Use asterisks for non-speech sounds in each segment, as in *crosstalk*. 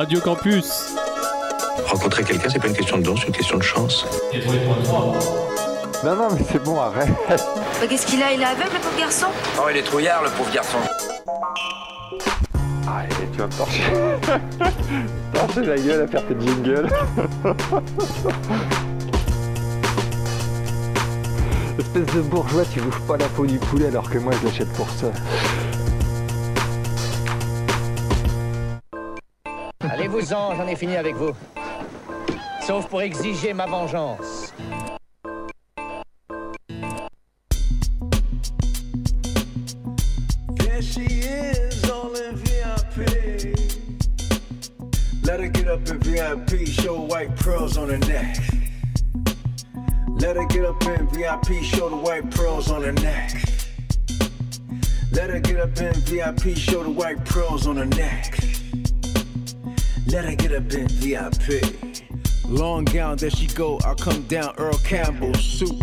Radio Campus. Rencontrer quelqu'un, c'est pas une question de don, c'est une question de chance. Non, non, mais c'est bon, arrête. Bah, Qu'est-ce qu'il a? Il est aveugle, le pauvre garçon? Oh, il est trouillard, le pauvre garçon. Allez, tu vas me torcher. torcher la gueule à faire tes jingles. *laughs* Espèce de bourgeois, tu bouffes pas la peau du poulet alors que moi je l'achète pour ça. Allez-vous-en, j'en ai fini avec vous. Sauf pour exiger ma vengeance. Let her get up in VIP, show white pearls on her neck. Let her get up in VIP, show the white pearls on her neck. Let her get up in VIP, show the white pearls on her neck. Let her get up in VIP. Long gown, there she go. I come down, Earl Campbell soup.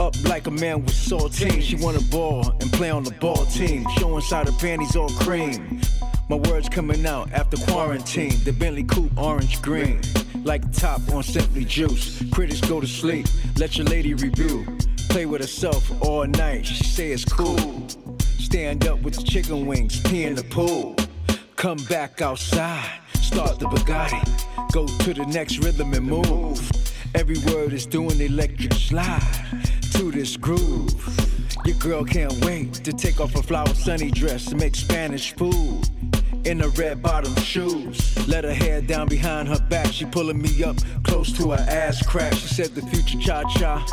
Up like a man with saltine. She wanna ball and play on the ball team. Show inside her panties all cream. My words coming out after quarantine. The Bentley coupe orange green. Like top on Simply Juice. Critics go to sleep. Let your lady review. Play with herself all night. She say it's cool. Stand up with the chicken wings. Pee in the pool. Come back outside. Start the Bugatti. Go to the next rhythm and move. Every word is doing electric slide to this groove. Your girl can't wait to take off her flower sunny dress and make Spanish food. In her red bottom shoes, let her hair down behind her back. She pulling me up close to her ass crack. She said the future cha cha.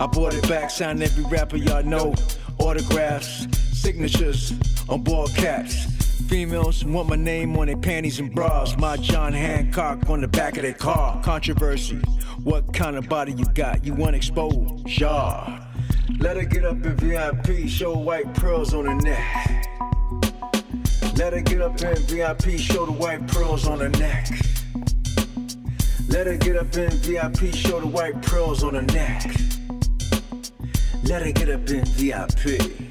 I bought it back, signed every rapper y'all know. Autographs, signatures on ball caps. Females want my name on their panties and bras. My John Hancock on the back of their car. Controversy. What kind of body you got? You want exposed? Yeah. Let her get up in VIP, show white pearls on her neck. Let her get up in VIP, show the white pearls on her neck. Let her get up in VIP, show the white pearls on her neck. Let her get up in VIP.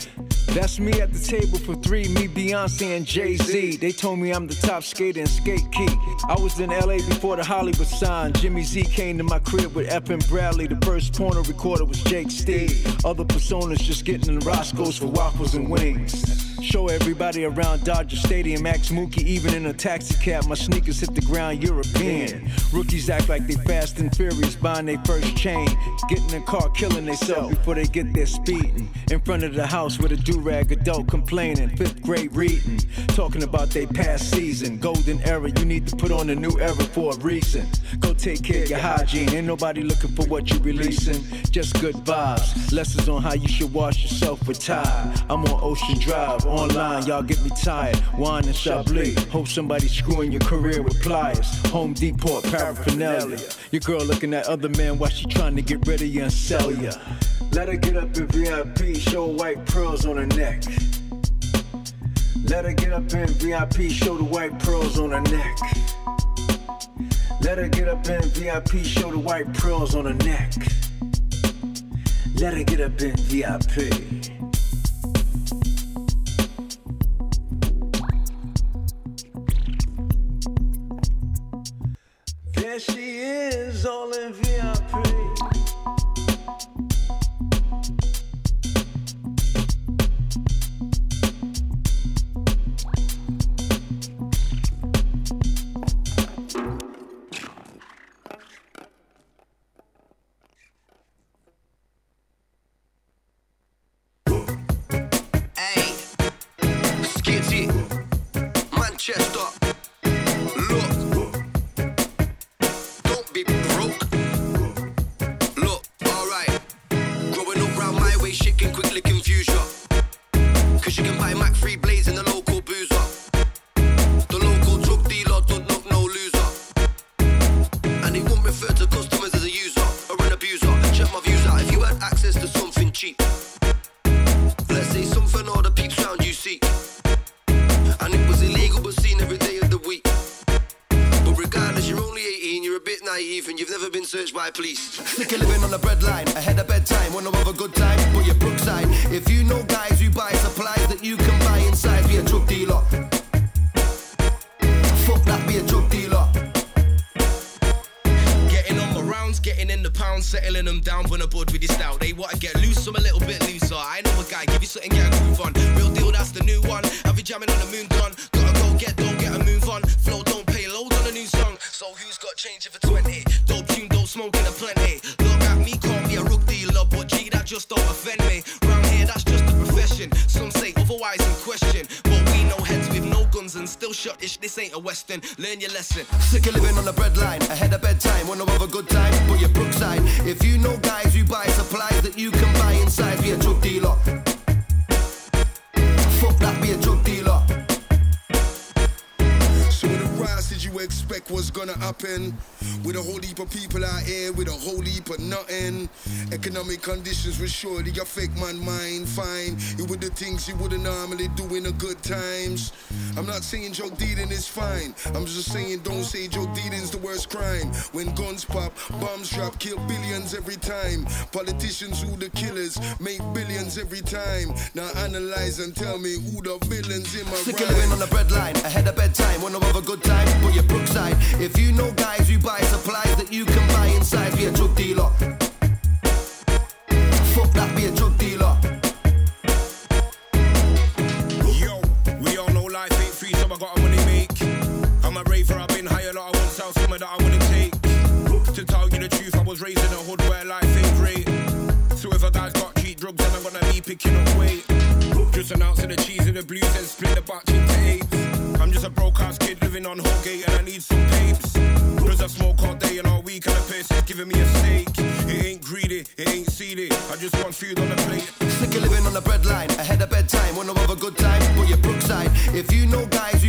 That's me at the table for three, me, Beyonce, and Jay Z. They told me I'm the top skater in skate key. I was in LA before the Hollywood sign. Jimmy Z came to my crib with F. and Bradley. The first porno recorder was Jake Steed. Other personas just getting in Roscoe's for waffles and wings. Show everybody around Dodger Stadium, Max Mookie, even in a taxi cab. My sneakers hit the ground European. Rookies act like they fast and furious, buying their first chain. Getting in a car, killing themselves before they get their speeding. In front of the house with a do rag adult complaining. Fifth grade reading, talking about their past season. Golden era, you need to put on a new era for a reason. Go take care of your hygiene. Ain't nobody looking for what you releasing. Just good vibes. Lessons on how you should wash yourself with Tide. I'm on Ocean Drive, online, y'all get me tired. Wine and Chablis. Hope somebody's screwing your career with pliers. Home Depot paraphernalia. Your girl looking at other men while she trying to get rid of you and sell ya. Let her get up in VIP, show white pearls on her neck. Let her get up in VIP, show the white pearls on her neck. Let her get up in VIP, show the white pearls on her neck. Let her get up in VIP. By police. Economic conditions will surely affect my mind. Fine, it were the things you wouldn't normally do in the good times. I'm not saying drug dealing is fine. I'm just saying don't say drug dealing's the worst crime. When guns pop, bombs drop, kill billions every time. Politicians who the killers make billions every time. Now analyze and tell me who the villains in my Sick rhyme. on the breadline, ahead of bedtime, wanna have a good time, but you're Brookside. If you know guys who buy supplies that you can buy inside, be a drug dealer. Be picking. Just announcing the cheese and the blues and split the batch into eights. I'm just a broke ass kid living on Holgate and I need some papes. Cause I smoke all day and all week and the person's giving me a steak. It ain't greedy, it ain't seedy. I just want food on the plate. Sick of living on the breadline, ahead of bedtime, wanna have a good time, but you're Brookside. If you know guys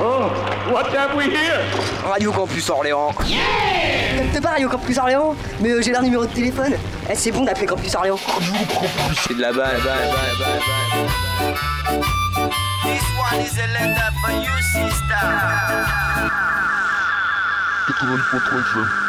Oh, what have we here? Radio Campus Orléans. Yeah T'es pas Radio Campus Orléans? Mais euh, j'ai leur numéro de téléphone. Eh, c'est bon d'appeler Campus Orléans. C'est de la balle, balle, balle, balle, balle. This one is a letter for you, sister. 80.3 FM.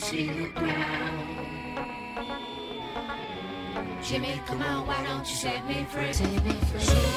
See the ground. Jimmy, come on, why don't you set me free? Set me free.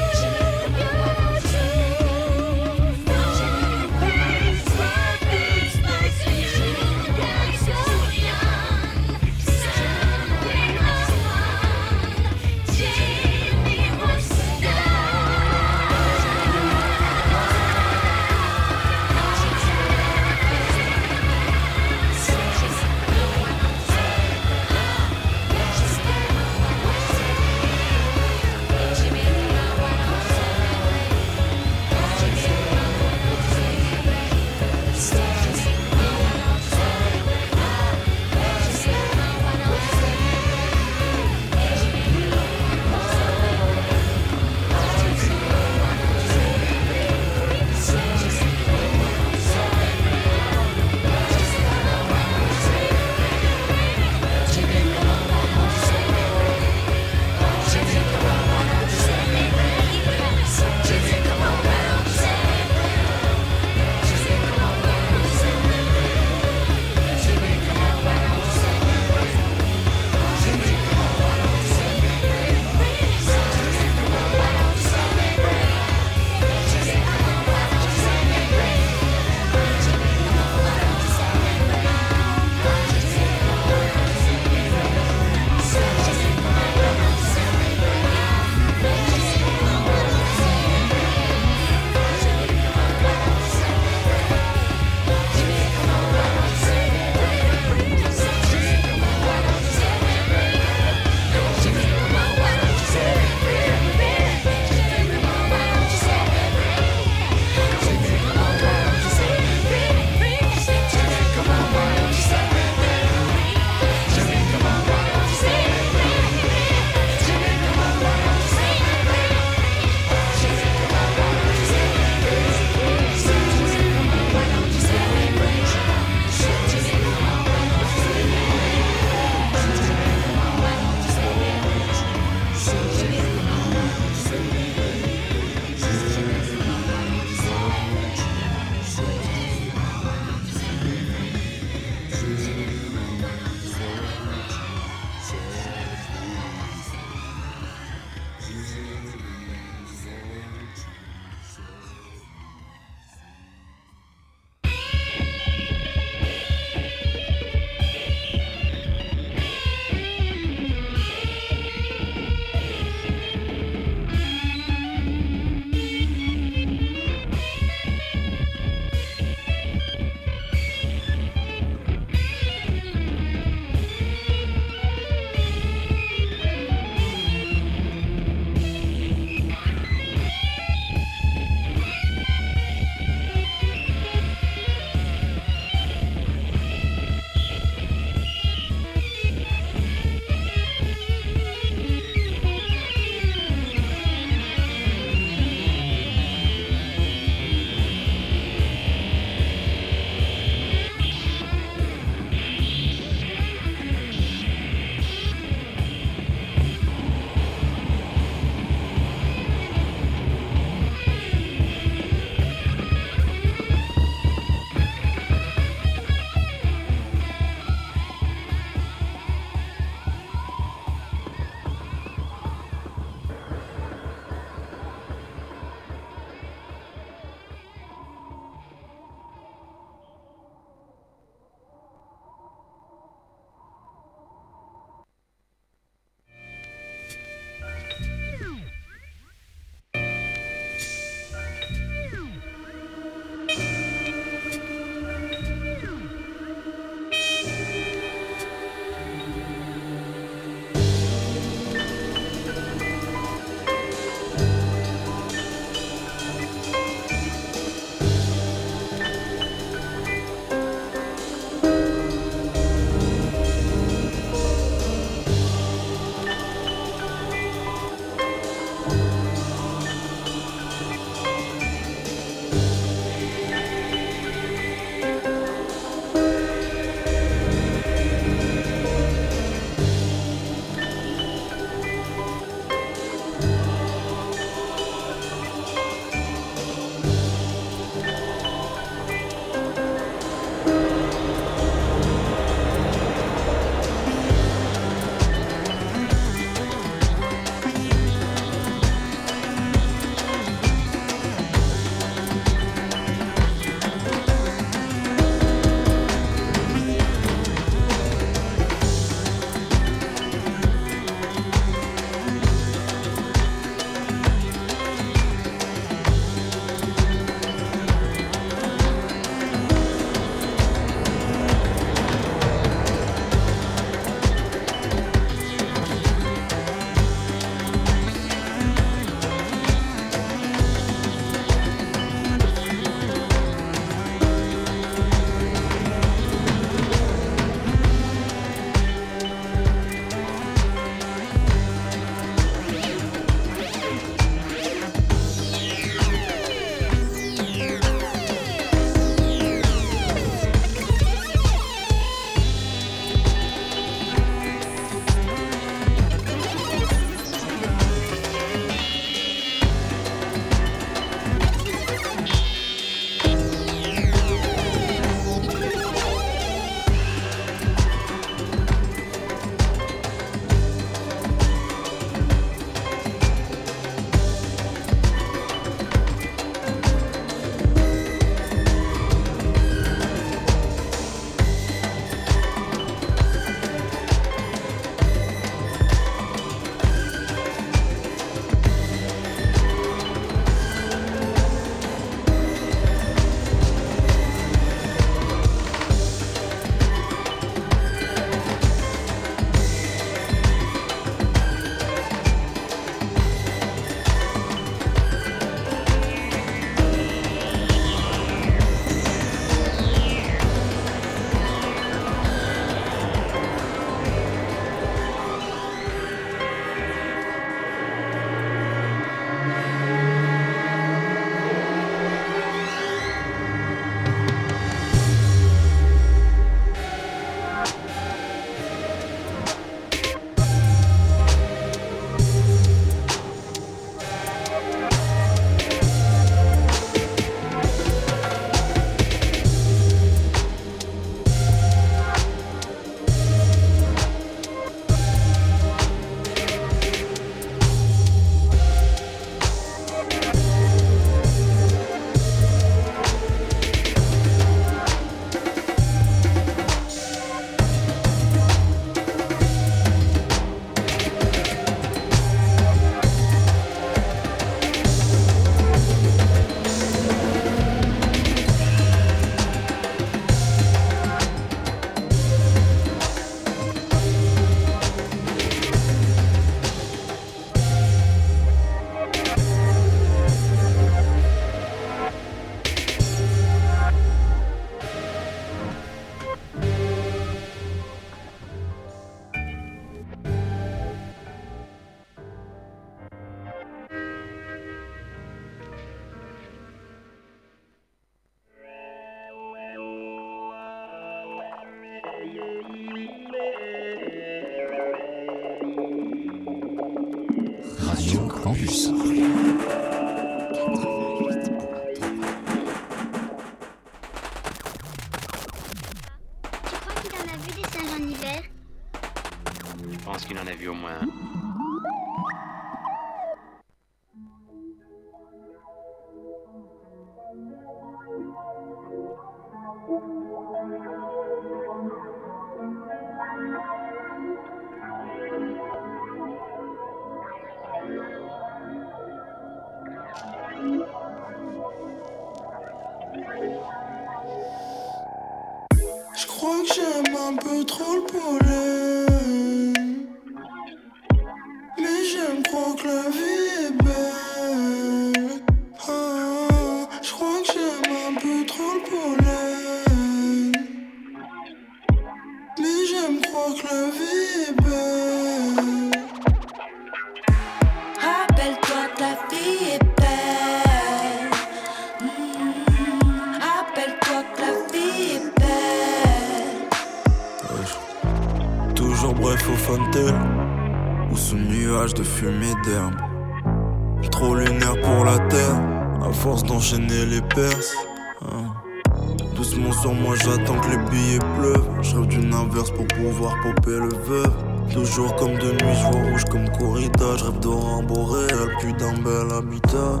popé le veuve. toujours comme de nuit, je vois rouge comme corrida. Je rêve de rambo réel, puis d'un bel habitat.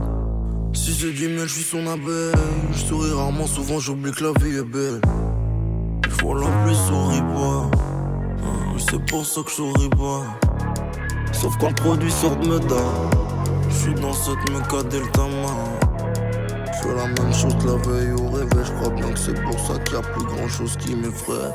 Si c'est du miel, je suis son abeille. Je souris rarement, souvent j'oublie que la vie est belle. Il faut la pluie, souris pas. Hein, c'est pour ça que je souris pas. Sauf quand le produit sort de me Je suis dans cette méca delta Je fais la même chose la veille au réveil. Je crois bien que c'est pour ça qu'il y a plus grand chose qui m'effraie.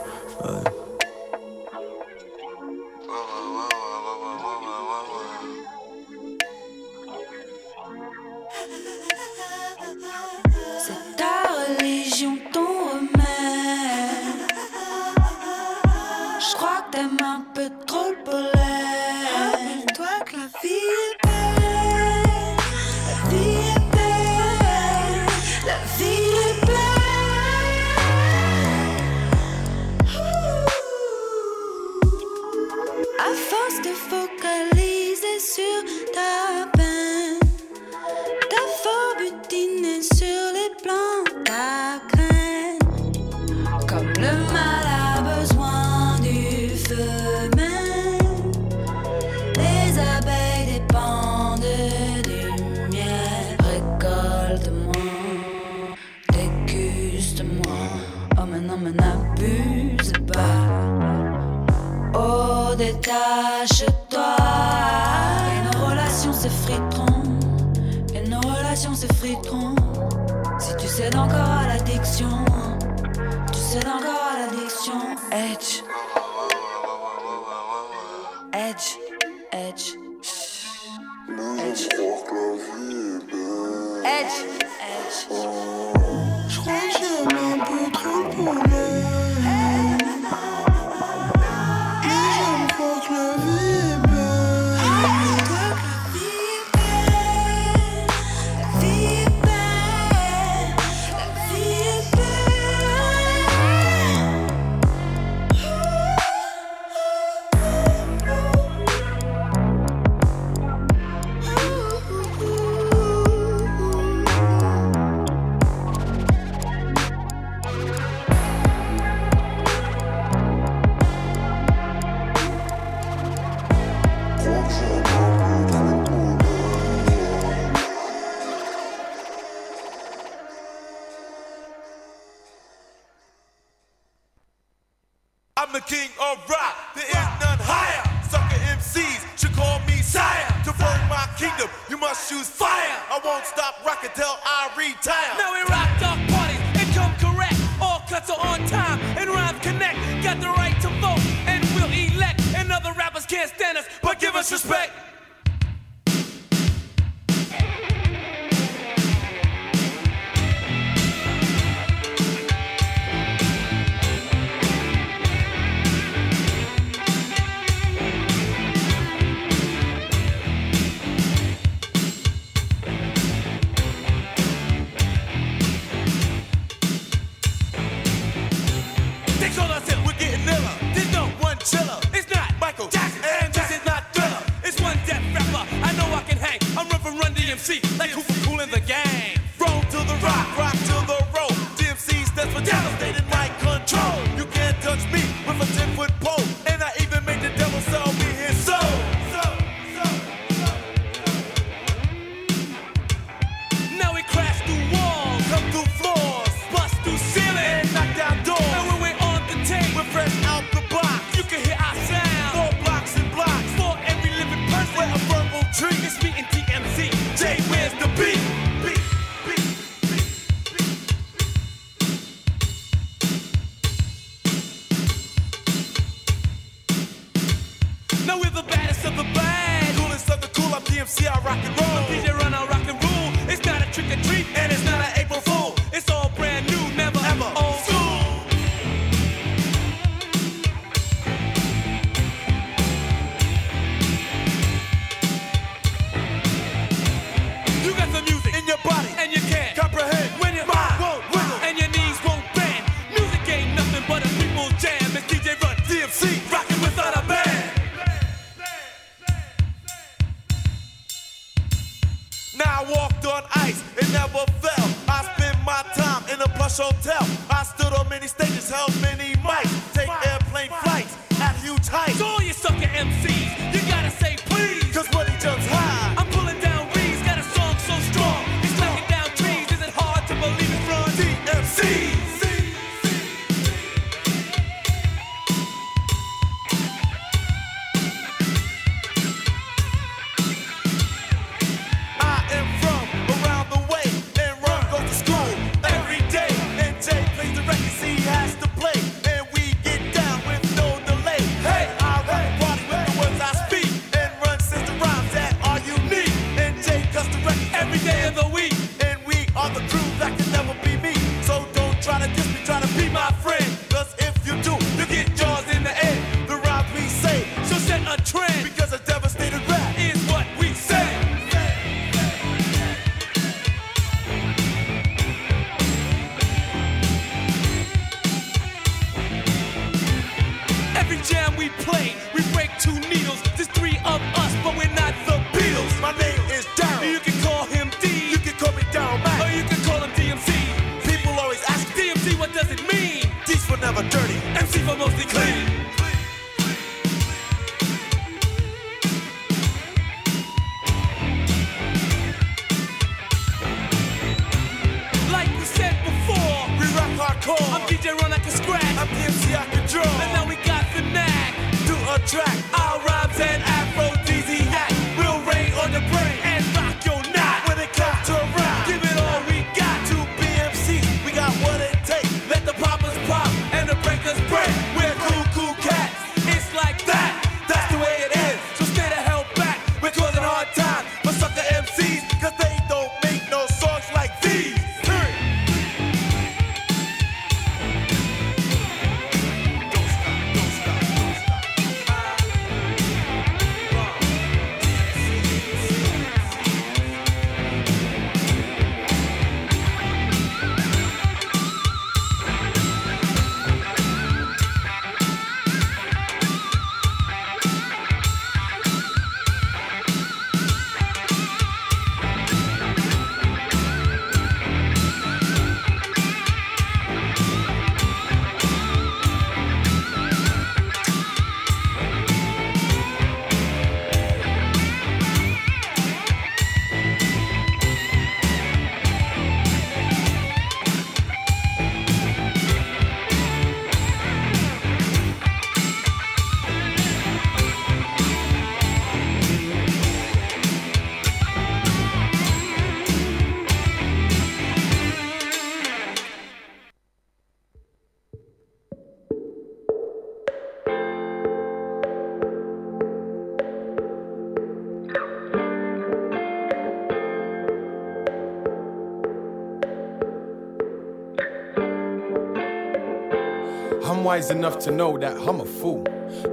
wise enough to know that I'm a fool.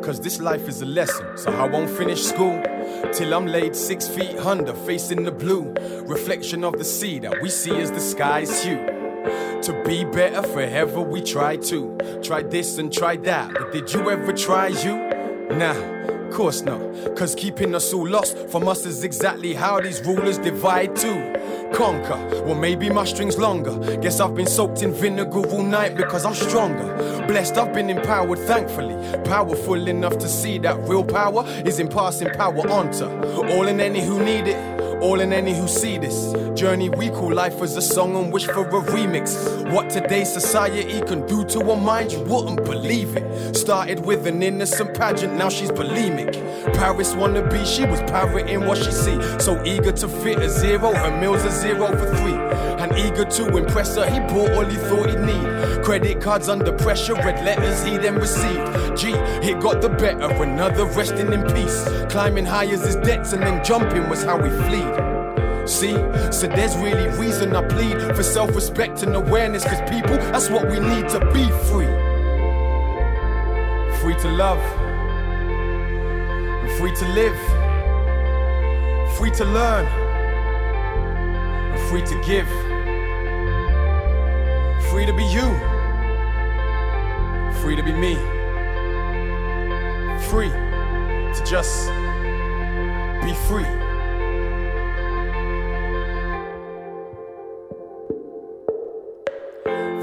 Cause this life is a lesson, so I won't finish school till I'm laid six feet under, facing the blue. Reflection of the sea that we see as the sky's hue. To be better forever, we try to. Try this and try that, but did you ever try you? Nah course not. Cause keeping us all lost from us is exactly how these rulers divide too conquer. Well, maybe my string's longer. Guess I've been soaked in vinegar all night because I'm stronger. Blessed, I've been empowered, thankfully. Powerful enough to see that real power is in passing power on to all and any who need it. All and any who see this journey we call life as a song and wish for a remix. What today's society can do to a mind, you wouldn't believe it. Started with an innocent pageant, now she's bulimic. Paris wanna be, she was parroting what she see. So eager to fit a zero, her meals a zero for three. And eager to impress her, he bought all he thought he'd need. Credit cards under pressure, red letters he then received. G, he got the better, another resting in peace. Climbing high as his debts and then jumping was how he fleed. See, so there's really reason I plead for self respect and awareness, cause people, that's what we need to be free. Free to love, free to live, free to learn, free to give, free to be you, free to be me, free to just be free.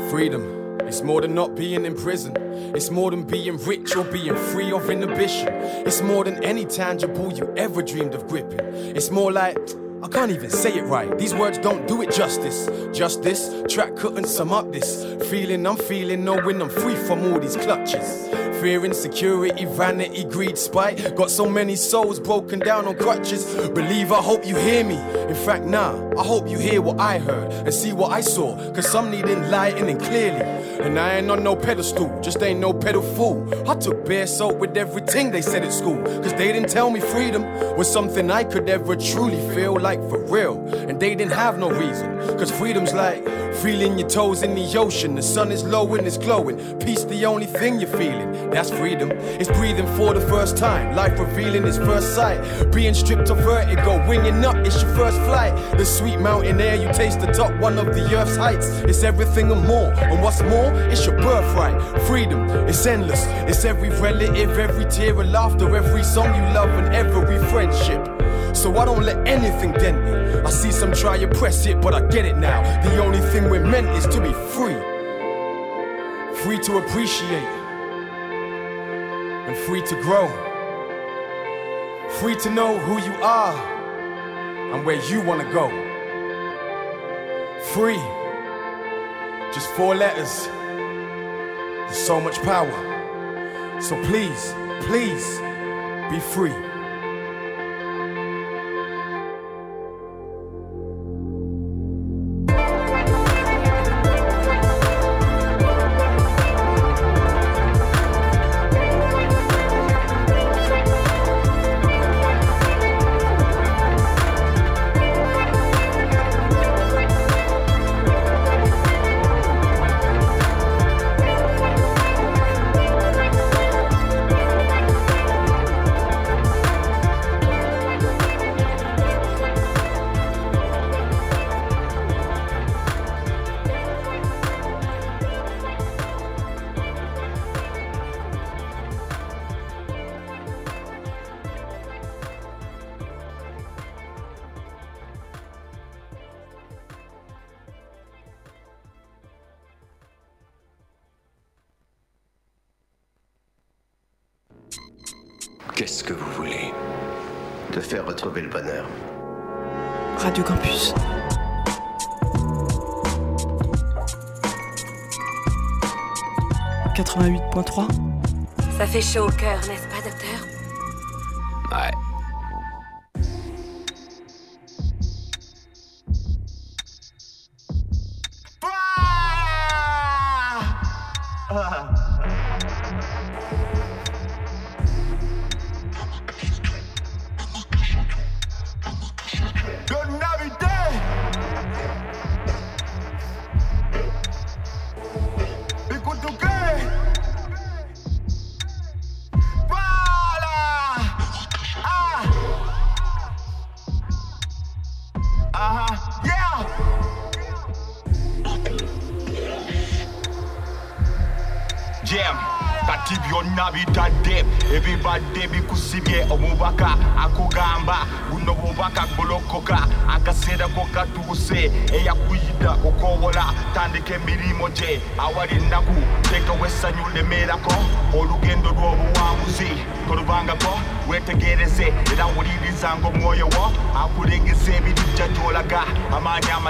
Freedom. It's more than not being in prison. It's more than being rich or being free of inhibition. It's more than any tangible you ever dreamed of gripping. It's more like, I can't even say it right. These words don't do it justice. Justice, track couldn't sum up this. Feeling I'm feeling, knowing I'm free from all these clutches. Fear, insecurity, vanity, greed, spite. Got so many souls broken down on crutches. Believe, I hope you hear me. In fact, nah, I hope you hear what I heard and see what I saw. Cause some need enlightening clearly. And I ain't on no pedestal, just ain't no pedal fool. I took bare salt with everything they said at school. Cause they didn't tell me freedom was something I could ever truly feel like for real. And they didn't have no reason. Cause freedom's like feeling your toes in the ocean. The sun is low and it's glowing. Peace, the only thing you're feeling. That's freedom. It's breathing for the first time. Life revealing its first sight. Being stripped of vertigo, winging up, it's your first flight. The sweet mountain air, you taste the top one of the earth's heights. It's everything and more. And what's more, it's your birthright. Freedom, it's endless. It's every relative, every tear of laughter, every song you love, and every friendship. So I don't let anything dent me. I see some try to press it, but I get it now. The only thing we're meant is to be free. Free to appreciate and free to grow. Free to know who you are and where you want to go. Free. Just four letters. There's so much power. So please, please be free. Chaud au cœur,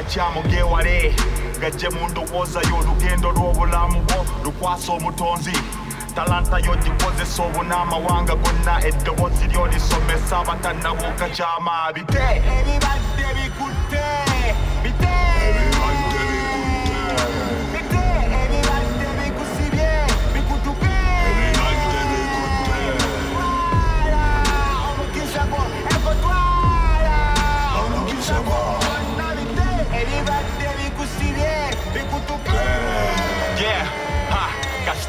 amukyamu gewale gajje mu ndowooza yo olugendo lw'obulamu bwo lukwasa omutonzi. Talanta yo gikozesa obunaamawanga gonna eddoboozi lyo lisomesa abatannabuuka kyamaabi. Te ebibadde bikulu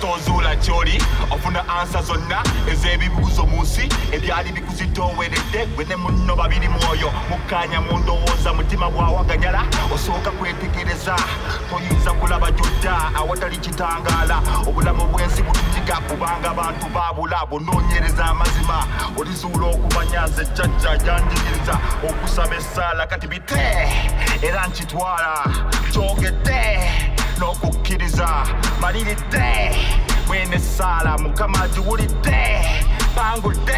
tosoola kyoli ofuna ansa zonna ez'ebibuguzo mu nsi ebyali bikuzitooweredde gwe ne munno babiri mwoyo. Mukkaanya mu ndowooza mutima gwawaganyala osooka kwetegereza. Toyinza kulaba gyodda awatali kitangaala. Obulamu bw'ensi bututika kubanga bantu baabula bunoonyereza amazima. Olizuula okubanyaza ejjajja janjigiriza okusaba essaala kati bite. Era nkitwala. Kyogedde. nokukkiriza maliridde mwenesaala it atuwulidde bangudde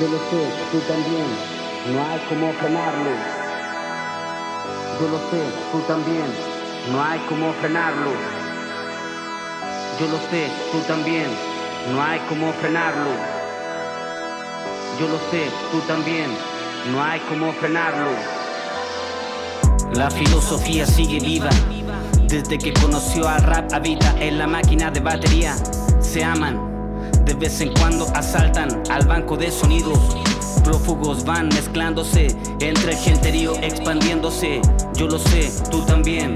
Yo lo sé, tú también, no hay como frenarlo. Yo lo sé, tú también, no hay como frenarlo. Yo lo sé, tú también, no hay como frenarlo. Yo lo sé, tú también, no hay como frenarlo. La filosofía sigue viva. Desde que conoció al rap habita en la máquina de batería. Se aman, de vez en cuando asaltan al banco de sonidos. Prófugos van mezclándose entre el genterío expandiéndose. Yo lo sé, tú también.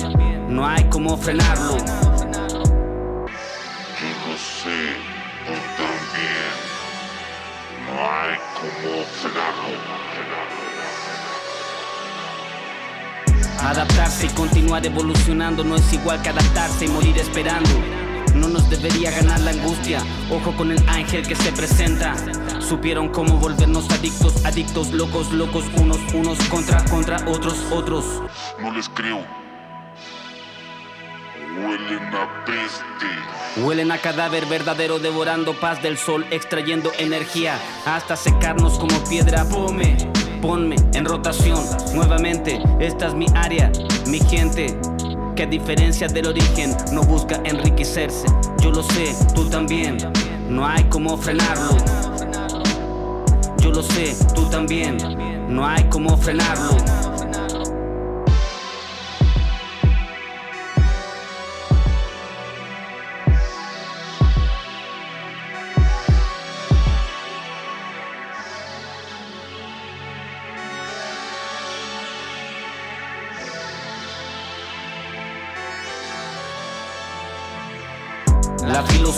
No hay como frenarlo. Adaptarse y continuar evolucionando no es igual que adaptarse y morir esperando. No nos debería ganar la angustia. Ojo con el ángel que se presenta. Supieron cómo volvernos adictos, adictos, locos, locos, unos, unos contra, contra otros, otros. No les creo. Huelen a peste. Huelen a cadáver verdadero devorando paz del sol, extrayendo energía hasta secarnos como piedra. Ponme, ponme en rotación nuevamente. Esta es mi área, mi gente. Que a diferencia del origen no busca enriquecerse. Yo lo sé, tú también. No hay como frenarlo. Yo lo sé, tú también. No hay como frenarlo.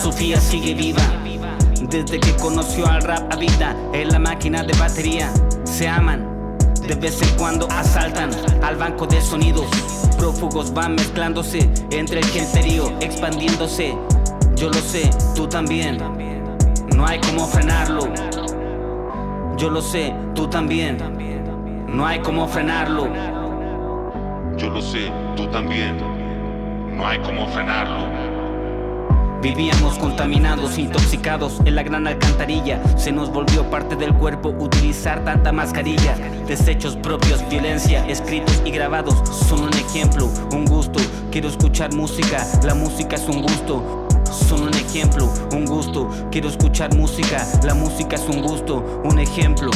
Filosofía sigue viva. Desde que conoció al rap habita en la máquina de batería. Se aman, de vez en cuando asaltan al banco de sonidos. Prófugos van mezclándose entre el genterío, expandiéndose. Yo lo sé, tú también. No hay como frenarlo. Yo lo sé, tú también. No hay como frenarlo. Yo lo sé, tú también. No hay como frenarlo. Vivíamos contaminados, intoxicados en la gran alcantarilla. Se nos volvió parte del cuerpo utilizar tanta mascarilla. Desechos propios, violencia, escritos y grabados son un ejemplo, un gusto. Quiero escuchar música, la música es un gusto. Son un ejemplo, un gusto. Quiero escuchar música, la música es un gusto, un ejemplo.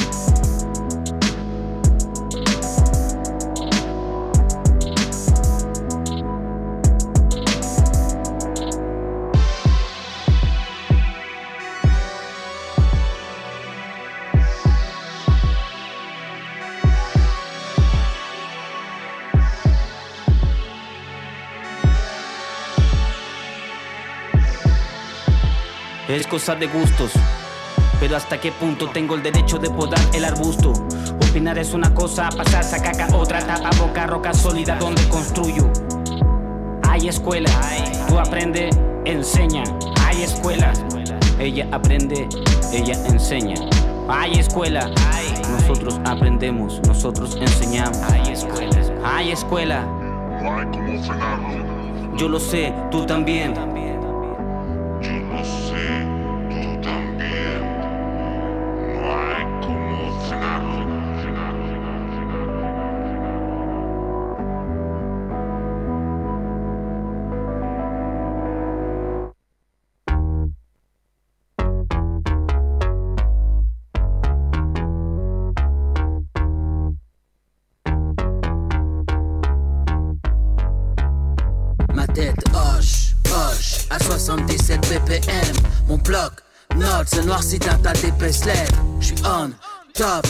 Es cosa de gustos. Pero hasta qué punto tengo el derecho de podar el arbusto. Opinar es una cosa, pasarse a caca otra, tapa boca, roca sólida donde construyo. Hay escuela, tú aprende, enseña. Hay escuela, ella aprende, ella enseña. Hay escuela, nosotros aprendemos, nosotros enseñamos. Hay escuela, hay escuela. Yo lo sé, tú también.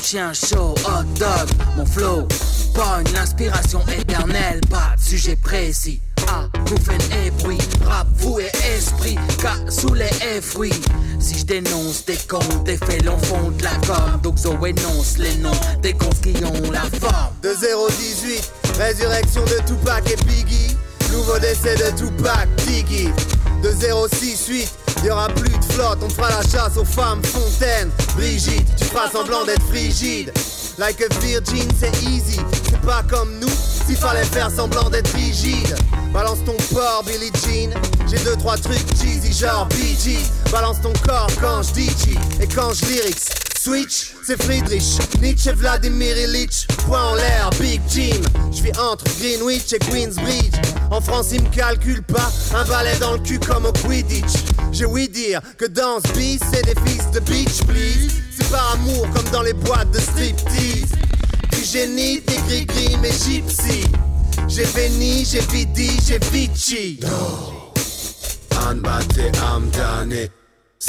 Chien chaud, hot dog. Mon flow, pogne, l'inspiration éternelle. Pas de sujet précis. Ah, faites et bruit, rap, vous et esprit, cas sous les fruits. Si je dénonce des cons, des faits l'on fond de la com. Donc Zo énonce les noms des cons qui ont la forme. De 018, résurrection de Tupac et Biggie. Nouveau décès de Tupac, Biggie. De 068, y aura plus de flotte, on fera la chasse aux femmes fontaines. Brigitte, tu feras semblant d'être frigide. Like a virgin, c'est easy, c'est pas comme nous, s'il fallait faire semblant d'être rigide. Balance ton port, Billie Jean. J'ai deux, trois trucs cheesy, genre BG. Balance ton corps quand je DJ. Et quand je lyrics, switch, c'est Friedrich. Nietzsche, Vladimir Ilitch. Point en l'air, Big Jim. Je vis entre Greenwich et Queensbridge. En France, ils me calculent pas. Un balai dans le cul comme au Quidditch. J'ai ouï dire que dans ce bis, c'est des fils de bitch, please. C'est par amour comme dans les boîtes de striptease. Du génie, des gris-gris, mais gypsy. J'ai béni, j'ai vidi, j'ai vici. Anbate amdane,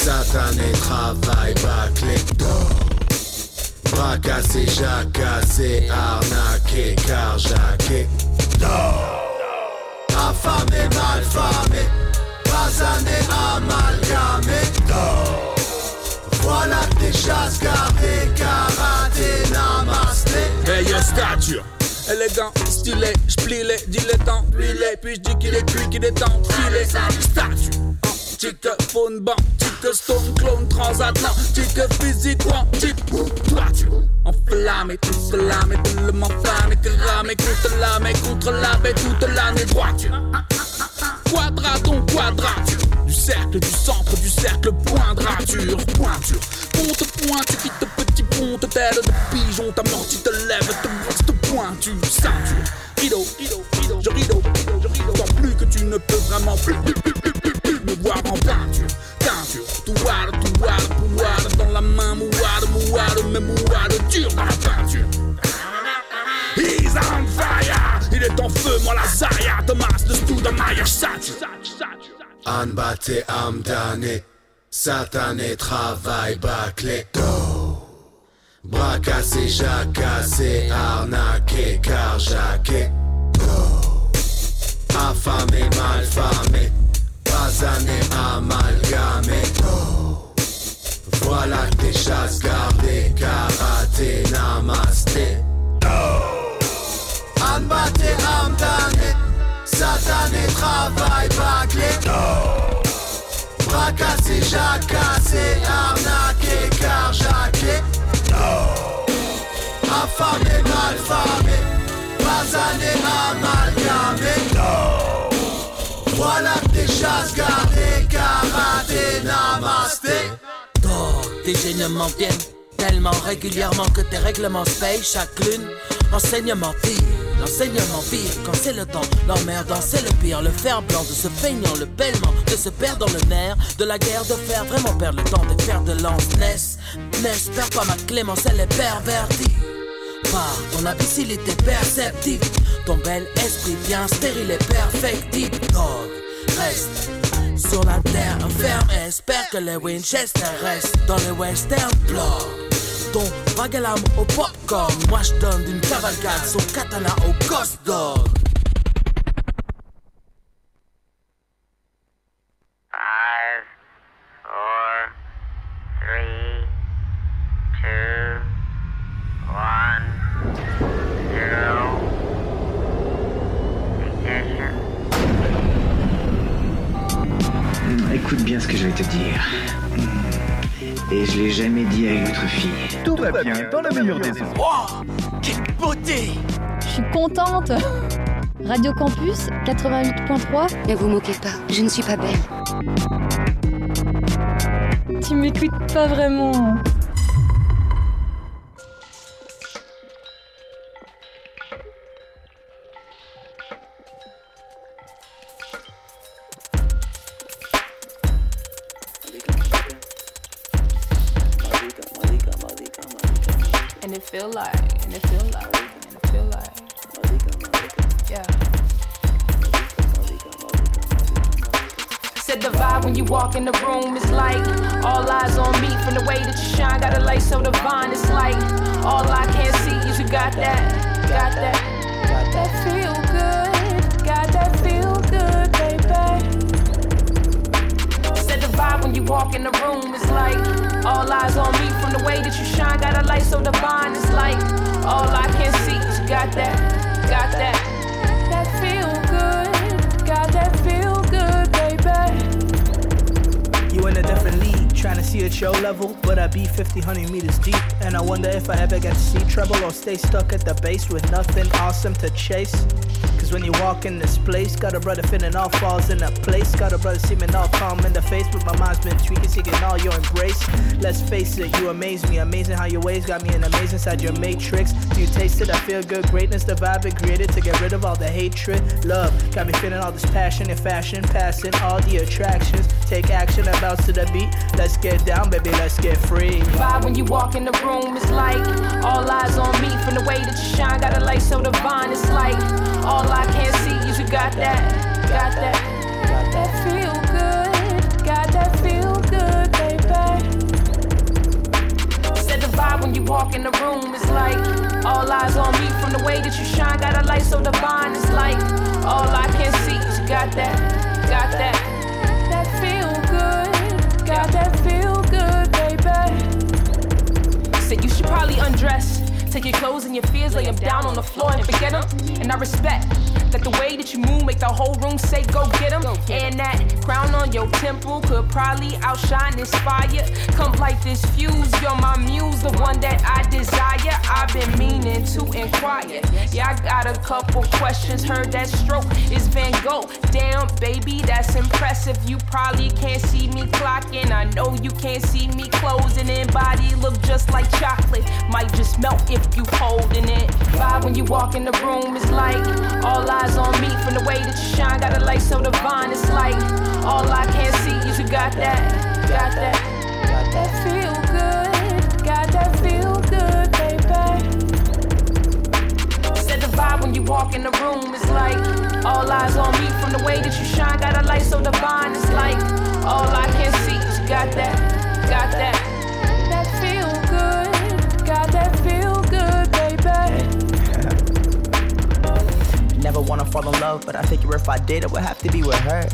satané travail bâclé. Bracassé, jacassé, arnaqué, carjaqué. Affamé, malfamé, basané, amalgamé. Voilà tes chasses gardées, karaté, namasté. Hey, yo, stature. Élégant, stylé, j'plie les dilettants, huilé, puis j'dis qu'il est cuit, qu'il est temps, filé. Statue, antique, phone bank, tique, stone, clone, transatlantique, physique, quantique. Enflammé, toute l'âme, tout le m'enflamme, cramé, contre l'âme, contre l'âme, toute l'année droiture. Quadraton, quadrature. Du cercle, du centre, du cercle, pointrature, pointure. Ponte, pointe, quitte petit ponte, tête de pigeon, t'amortis, te lève, te brosse, te pointure, ceinture. Rideau, rideau, rideau, je rideau, je rideau. Tant plus que tu ne peux vraiment plus, en peinture. Teinture, dans la main, mouard, mouard, mais mouard dur dans la peinture. He's on fire, il est en feu, moi la Zaya, Thomas de Stoudemire, sature. Anbate amdane, satané travail bâclé. Bracassé, jacassé, arnaqué, carjaqué. Affamé, malfamé, basané, amalgamé. Voilà tes chasses gardées, karaté, namasté. Anbate amdane, satané, travail bâclé. Bracassé, jacassé, arnaqué, carjaqué. Affamé, malfamé, basané, amalgamé. Tes chasses gardées, karaté, namasté. Tes génies m'en viennent tellement régulièrement que tes règlements se payent chaque lune. Enseignement pire, l'enseignement pire quand c'est le temps. L'emmerdant, c'est le pire. Le fer blanc de ce peignant, le bêlement de se perdre dans le nerf de la guerre de faire vraiment perdre le temps de faire de lance. Ness, n'espère pas ma clémence, elle est pervertie. Par ton imbécilité perceptive, ton bel esprit bien stérile et perfectible. Sur la terre ferme et espère que les Winchester restent dans les western blocs. Ton vagalam au popcorn, moi je donne d'une cavalcade son katana au dog. Five, four, three, two, one, Écoute bien ce que je vais te dire. Et je l'ai jamais dit à une autre fille. Tout va bien, dans la meilleure des ondes. Wow, quelle beauté Je suis contente. Radio Campus 88.3. Ne vous moquez pas, je ne suis pas belle. Tu m'écoutes pas vraiment. Feel like, and it feel like, and it feel like, yeah. Said the vibe when you walk in the room is like all eyes on me from the way that you shine. Got a light so divine. It's like all I can see is you got that, got that, got that feel when you walk in the room It's like all eyes on me from the way that you shine. Got a light so divine. It's like all I can see you got that, got that, that feel good, got that feel good, baby. You in a different league, trying to see at your level, but I be 50, 100 meters deep. And I wonder if I ever get to see trouble or stay stuck at the base with nothing awesome to chase. Cause when you walk in this place, got a brother feeling all falls in a place. Got a brother seeming all calm in the face, but my mind's been tweaking, seeking all your embrace. Let's face it, you amaze me. Amazing how your ways got me an amazing inside your matrix. Do you taste it, I feel good. Greatness, the vibe it created to get rid of all the hatred. Love got me feeling all this passion and fashion, passing all the attractions. Take action and bounce to the beat. Let's get down, baby, let's get free. Vibe when you walk in the room, it's like all eyes on me from the way that you shine. Got a light so divine, it's like all I can see is you got that, got that, got that feel good, got that feel good, baby. Said the vibe when you walk in the room, it's like all eyes on me from the way that you shine. Got a light so divine, it's like all I can see is you got that, got that, got that feel good, baby. Said you should probably undress. Take your clothes and your fears, lay them down on the floor and forget them. And I respect that the way that you move make the whole room say go get them. And that crown on your temple could probably outshine this fire. Come like this fuse, you're my muse, the one that I meaning to inquire. Yeah, I got a couple questions. Heard that stroke is Van Gogh. Damn, baby, that's impressive. You probably can't see me clocking. I know you can't see me closing in. Body look just like chocolate. Might just melt if you holding it. Vibe when you walk in the room, it's like all eyes on me from the way that you shine. Got a light so divine, it's like all I can see is you got that, got that, got that feel good, got that feel good, you walk in the room, it's like all eyes on me from the way that you shine. Got a light so divine, it's like all I can see you got that, got that Never wanna fall in love, but I think if I did, it would have to be with her.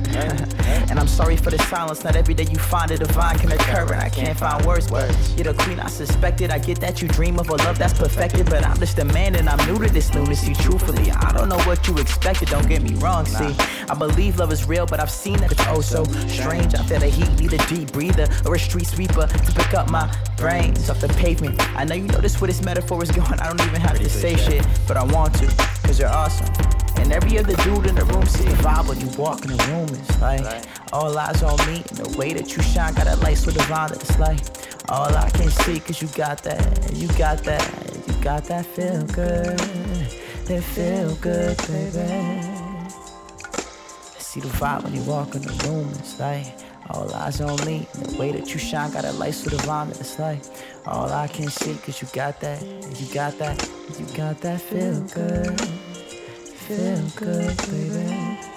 and I'm sorry for the silence. Not every day you find a divine can occur, and I can't find words. You're the queen I suspected. I get that you dream of a love that's perfected, but I'm just a man and I'm new to this. See, truthfully, I don't know what you expected. Don't get me wrong. See, I believe love is real, but I've seen that it's oh so strange. I feel the heat, need a deep breather or a street sweeper to pick up my brains off the pavement. I know you notice where this metaphor is going. I don't even have to say shit, but I want to, cause you're awesome. And every other dude in the room see the vibe when you walk in the room. It's like all eyes on me. And the way that you shine got a light so divine that it's like all I can see. Cause you got that, you got that, you got that feel good. That feel good, baby. See the vibe when you walk in the room. It's like all eyes on me. The way that you shine got a light so divine that it's like all I can see. Cause you got that, you got that, you got that feel good feel good, baby.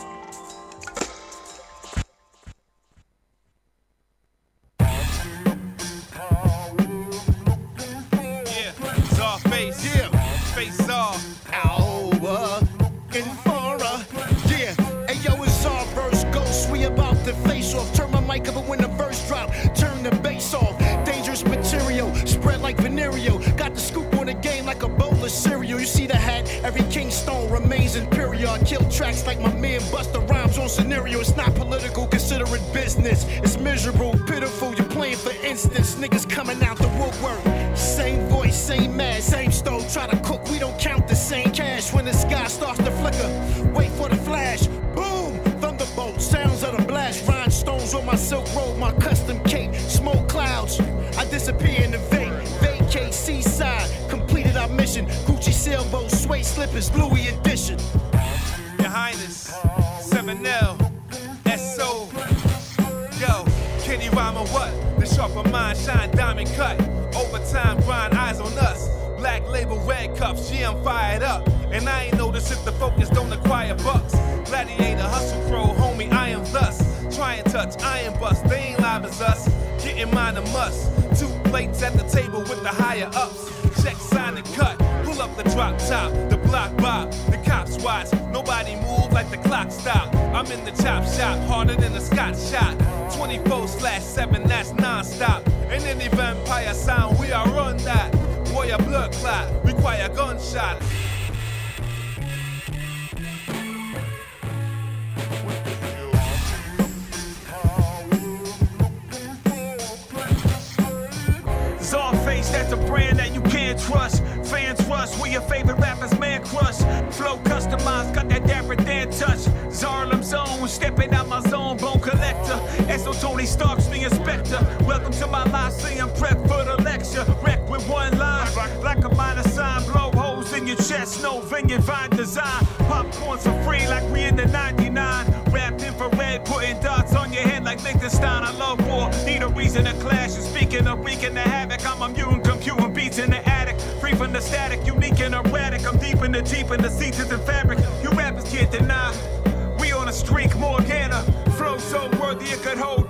Of cereal. You see the hat? Every Kingstone remains imperial. I kill tracks like my man Busta Rhymes on scenario. It's not political, consider it business. It's miserable, pitiful. You're playing for instance. Niggas coming out the woodwork. Same voice, same mad, same stove. Try to cook, we don't count the same cash. When the sky starts to flicker, wait for the flash. Boom! Thunderbolt, sounds of the blast. Rhinestones on my silk robe, my custom cape. Smoke clouds, I disappear in the vape. Vacate seaside, completed our mission. Gucci sailboat, suede slippers, Louis edition. Your Highness, 7L, SO. Yo, Kenny Rhyme or what? The sharper mind, shine diamond cut. Overtime grind, eyes on us. Black label, red cups, yeah, I'm fired up. And I ain't noticed if the focus don't acquire bucks. Gladiator, hustle crow, homie, I am thus. Try and touch, iron bust, they ain't live as us. Getting mine a must. Two plates at the table with the higher ups. Check, sign, and cut. Pull up the drop top, the block bob, the cops watch. Nobody move like the clock stop. I'm in the chop shop, harder than a Scott shot. 24 slash 7, that's non-stop. And any vampire sound, we are run that. A blood clot, require gunshot. Czarface, that's a brand that you can't trust. Fans rush, we your favorite no vineyard design. Popcorn for free, like we in the 99. Wrapped infrared, putting dots on your head like Lichtenstein. I love war, need a reason to clash. And speaking of wreaking the havoc, I'm a mutant computing beats in the attic. Free from the static, unique and erratic. I'm deep in the deep in the seats and fabric. You rappers can't deny. We on a streak, Morgana. Flow so worthy it could hold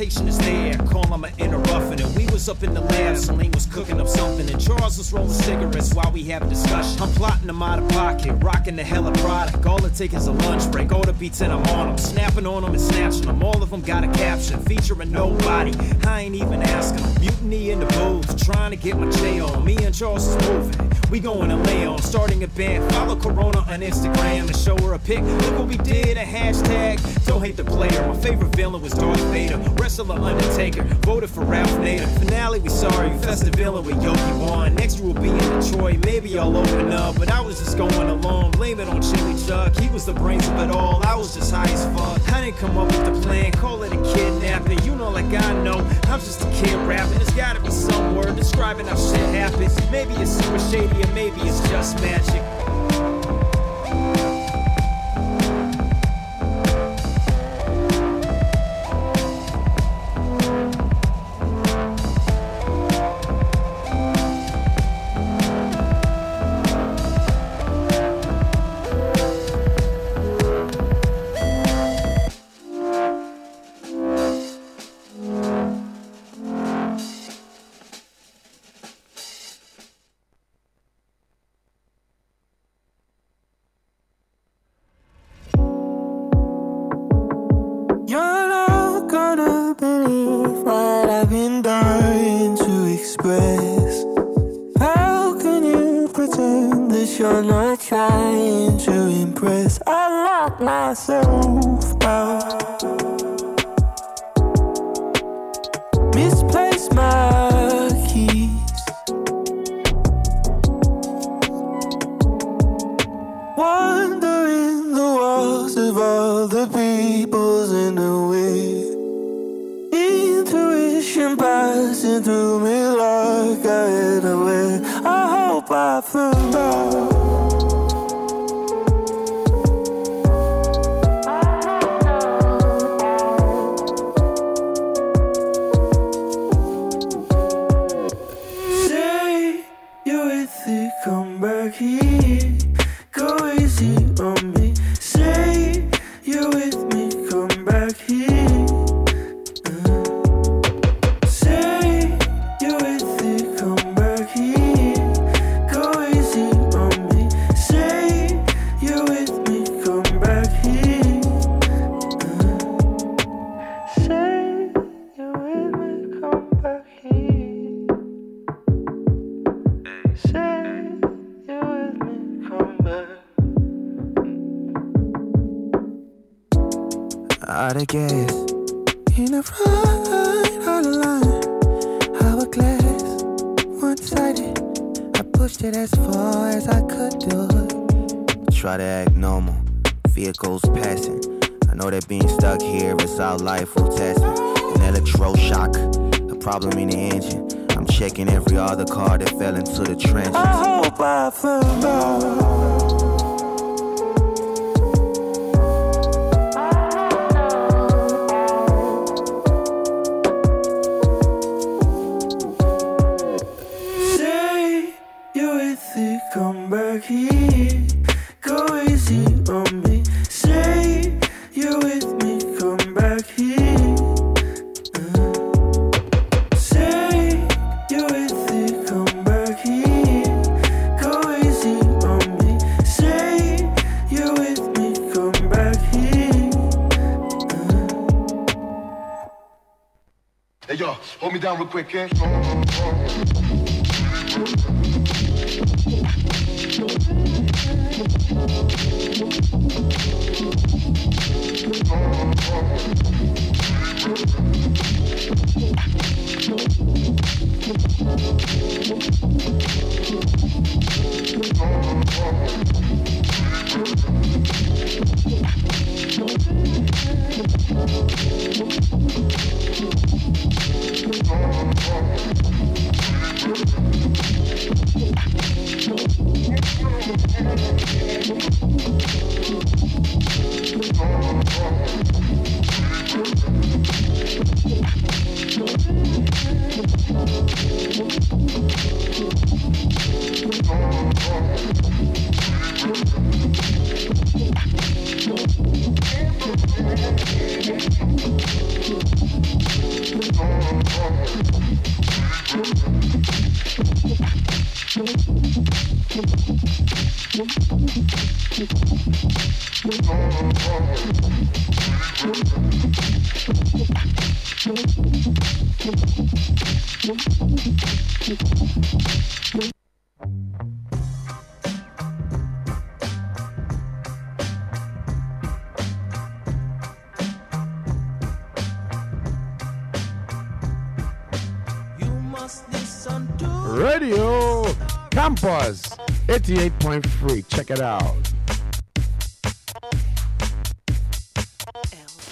temptation is there, call him an inner ruffian. And we was up in the lab, Celine was cooking up something, and Charles was rolling cigarettes while we have a discussion. I'm plotting them out of pocket, rocking the hell of product. All it takes is a lunch break, all the beats and I'm on them, snapping on them and snatching them. All of them got a caption featuring nobody. I ain't even asking them. Mutiny in the booth, trying to get my J on. Me and Charles is moving. We going to lay on, starting a band. Follow Corona on Instagram and show her a pic. Look what we did, a hashtag. Don't hate the player. My favorite villain was Darth Vader. Wrestler Undertaker. Voted for Ralph Nader. Finale, we sorry. Festive villain with Yogi One. Next we'll be in Detroit. Maybe I'll open up. But I was just going along. Blame it on Chili Chuck. He was the brains of it all. I was just high as fuck. I didn't come up with the plan. Call it a kidnapping. You know, like I know. I'm just a kid rapping. There's gotta be some word describing how shit happens. Maybe it's super shady and maybe it's just magic.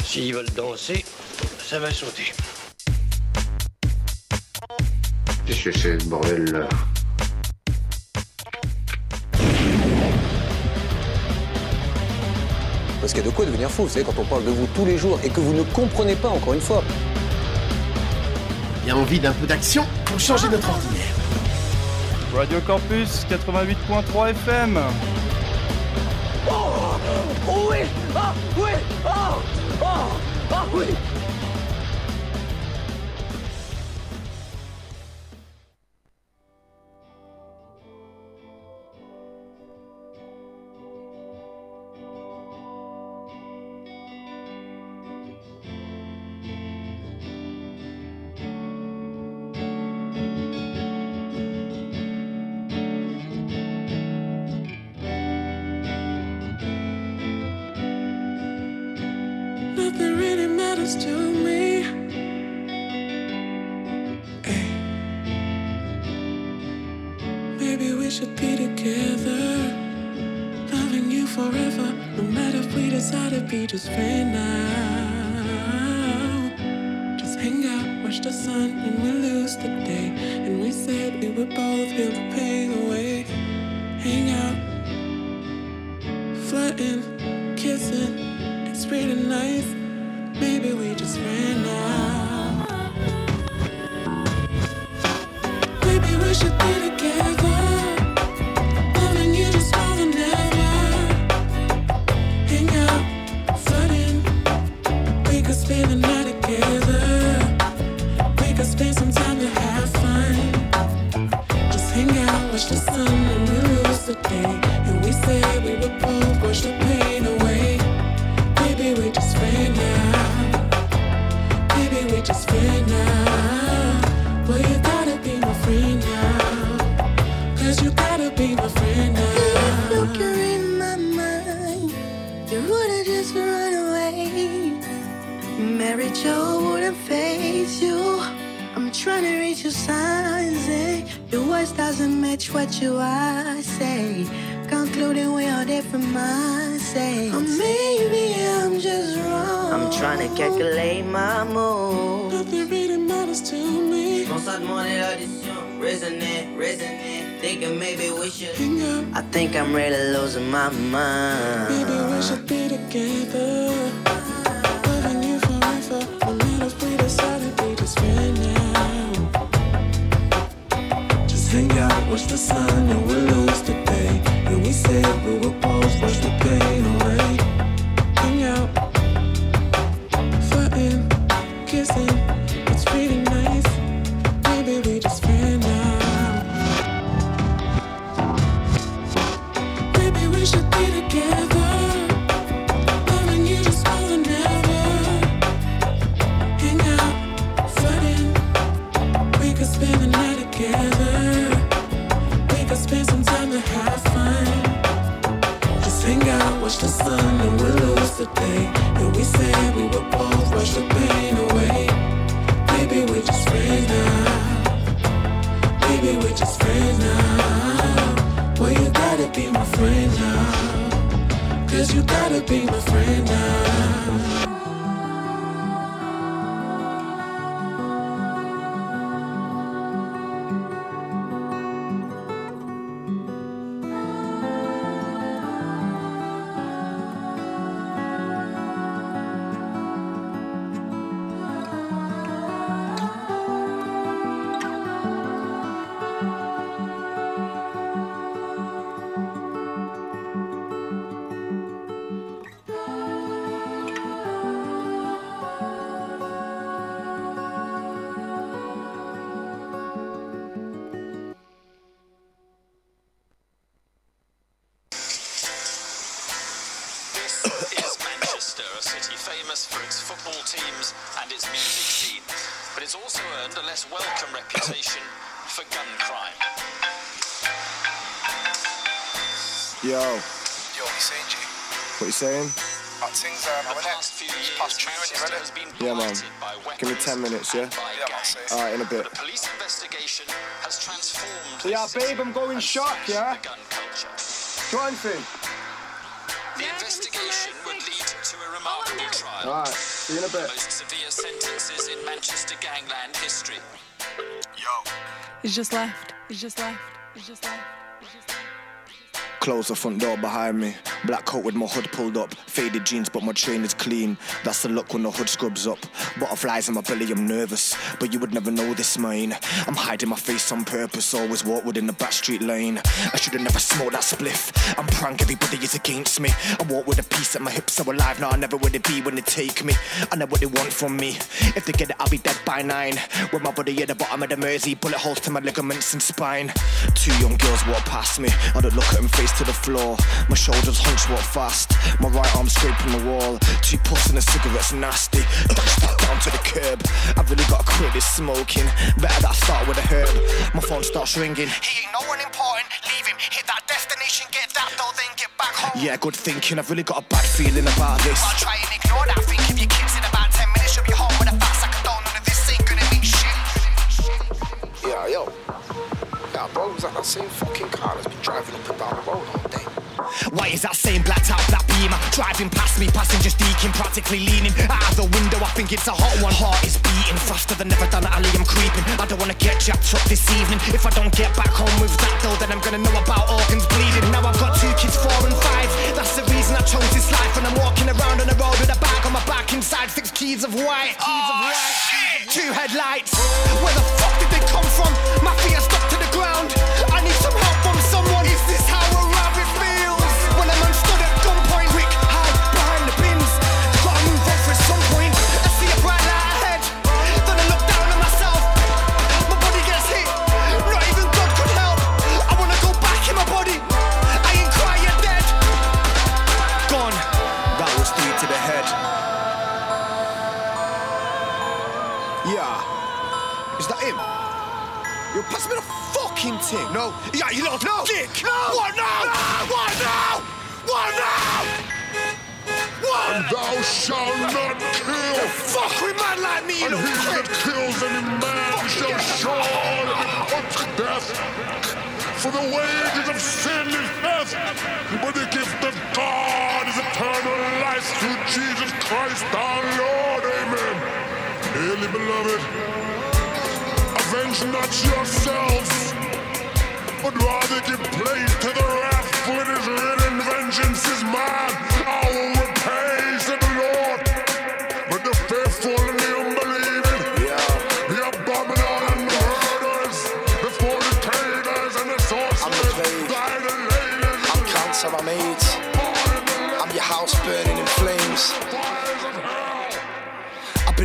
S'ils veulent danser, ça va sauter. Qu'est-ce ce bordel là Parce qu'il y a de quoi devenir fou, vous savez, quand on parle de vous tous les jours et que vous ne comprenez pas, encore une fois. Il y a envie d'un peu d'action pour changer notre ordinaire. Radio Campus 88.3 FM. Oh, wait! Oh, wait! Oh! Oh! Oh, wait! Think I'm really losing my mind. Maybe we should be together. Loving you forever. No matter we decided we just ran now. Just hang out, watch the sun, and we'll lose the day. And we said we would both saying? About things uh, now, innit? It's past two, when you has been Yeah, man. by Give me 10 minutes, yeah? Yeah, man, say it. Alright, in a bit. The police investigation has transformed Yeah, this babe, I'm going shop, yeah? the gun culture. Go on. The investigation would lead to a remarkable trial. Alright, see you in a The bit. most severe sentences in Manchester gangland history. Yo. It's just left. He's just left. He's just left. Close the front door behind me. Black coat with my hood pulled up. Faded jeans, but my train is clean. That's the look when the hood scrubs up. Butterflies in my belly, I'm nervous. But you would never know this, mine. I'm hiding my face on purpose. Always walk within the back street lane. I should've never smoked that spliff. I'm prank, everybody is against me. I walk with a piece at my hips, so alive. Now I never would it be when they take me. I know what they want from me. If they get it, I'll be dead by nine. With my body at the bottom of the Mersey, bullet holes to my ligaments and spine. Two young girls walk past me. I don't look at them face to the floor. My shoulders hunch, walk fast. My right arm scraping the wall. Two puffs and a cigarette's nasty. Dash that down to the curb. I've really got to quit this smoking. Better that I start with a herb. My phone starts ringing. He ain't no one important. Leave him. Hit that destination. Get that though, then get back home. Yeah, good thinking. I've really got a bad feeling about this. I'll try and ignore that. Think if your kids in about 10 minutes, you'll be home with a fat sack of dough. None of this ain't gonna mean shit. Yeah, yo. Yeah, bro, that same fucking car that's been driving up and down the road all day? Why is that same blacked out black beamer driving past me? Passengers deaking, practically leaning out of the window. I think it's a hot one. Heart is beating faster than ever done. Ali, I'm creeping. I don't wanna get jacked up this evening. If I don't get back home with that though, then I'm gonna know about organs bleeding. Now I've got two kids, four and five. That's the reason I chose this life. And I'm walking around on the road with a bag on my back inside six keys of white. Keys of oh, white. Two headlights. Where the fuck did they come from? My fucking. No. Yeah, you little no. dick. No. What now? What now? What now? What And thou shalt not kill. The fuck with man like me, you And he that kills any man shall surely be put to death. For the wages of sin is death, but the gift of God is eternal life through Jesus Christ our Lord. Amen. Dearly beloved, avenge not yourselves, but rather give place to the wrath, for it is written, Vengeance is mine, I will repay, said the Lord. But the faithful and the unbelieving, the abominable and the murderers, the fornicators and the sorcerers, the idolaters, I'm cancer, I'm AIDS. I'm your house burning in flames.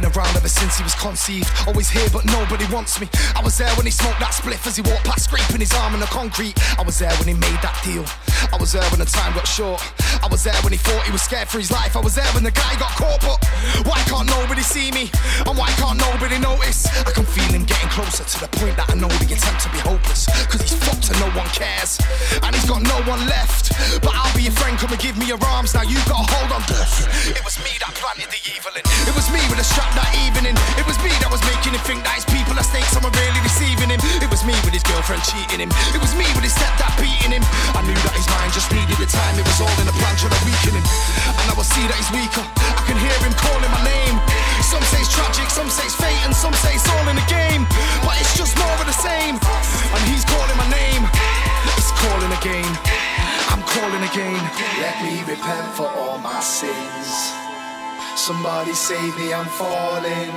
Been around ever since he was conceived. Always here, but nobody wants me. I was there when he smoked that spliff as he walked past, scraping his arm on the concrete. I was there when he made that deal. I was there when the time got short. I was there when he thought he was scared for his life. I was there when the guy got caught, but why can't nobody see me? And why can't nobody notice? I can feel him getting closer to the point that I know the attempt to be hopeless. Cause he's fucked and no one cares. And he's got no one left. But I'll be your friend, come and give me your arms. Now you've got a hold on this. It was me that planted the evil in. It was me with a strap that evening. It was me that was making him think that his people are snakes and were really deceiving him. It was me with his girlfriend cheating him. It was me with his stepdad beating him. I knew that his mind just needed the time. It was all in a plan to weaken him. And I will see that he's weaker. I can hear him calling my name. Some say it's tragic, some say it's fate, and some say it's all in the game. But it's just more of the same. And he's calling my name. It's calling again. I'm calling again. Let me repent for all my sins. Somebody save me, I'm falling.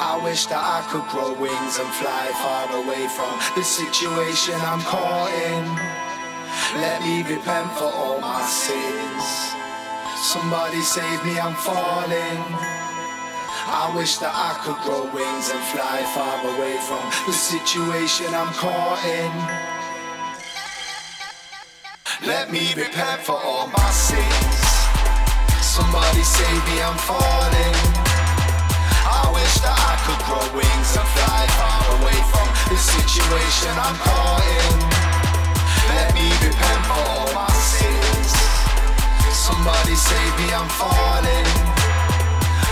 I wish that I could grow wings and fly far away from the situation I'm caught in. Let me repent for all my sins. Somebody save me, I'm falling. I wish that I could grow wings and fly far away from the situation I'm caught in. Let me repent for all my sins. Somebody save me, I'm falling. I wish that I could grow wings and fly far away from the situation I'm caught in. Let me repent for my sins. Somebody save me, I'm falling.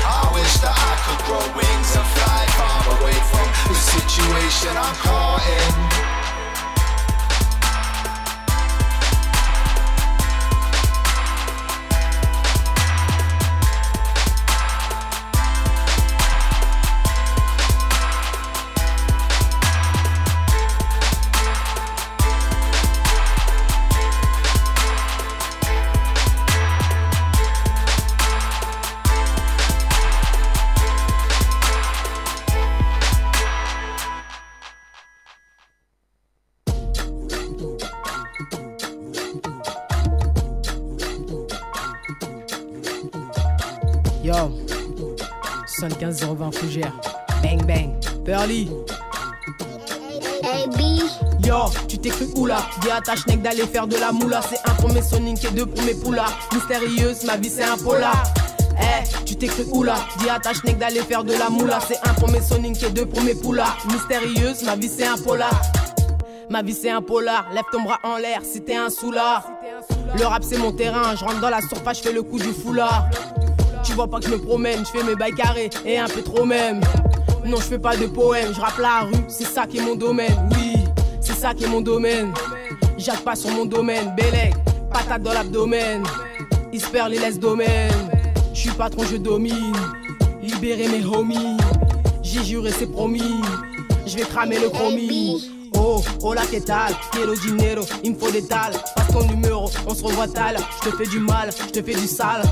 I wish that I could grow wings and fly far away from the situation I'm caught in. 75 020 Fougère. Bang bang. Pearly. Yo, tu t'es cru où là Dis à ta schneck d'aller faire de la moula. C'est un pour mes Sonic et deux pour mes poulas. Mystérieuse, ma vie c'est un polar. Eh, tu t'es cru où là Dis à ta schneck d'aller faire de la moula. C'est un pour mes Sonic et deux pour mes poulas. Mystérieuse, ma vie c'est un polar. Ma vie c'est un polar, lève ton bras en l'air si t'es un soulard. Le rap c'est mon terrain, je rentre dans la surface, je fais le coup du foulard. Tu vois pas que je me promène, je fais mes bails carrés et un peu trop même. Non, je fais pas de poème, je rappe la rue, c'est ça qui est mon domaine. Oui, c'est ça qui est mon domaine. Jacque pas sur mon domaine, Bélec, patate dans l'abdomen. Il se perd les laisse domaine. Je suis patron, je domine. Libérer mes homies. J'ai juré, c'est promis. Je vais cramer le chromie. Oh, hola, que tal? Quiero dinero, il me faut des tales. Passe ton numéro, on se revoit tal. Je te fais du mal, je te fais du sale.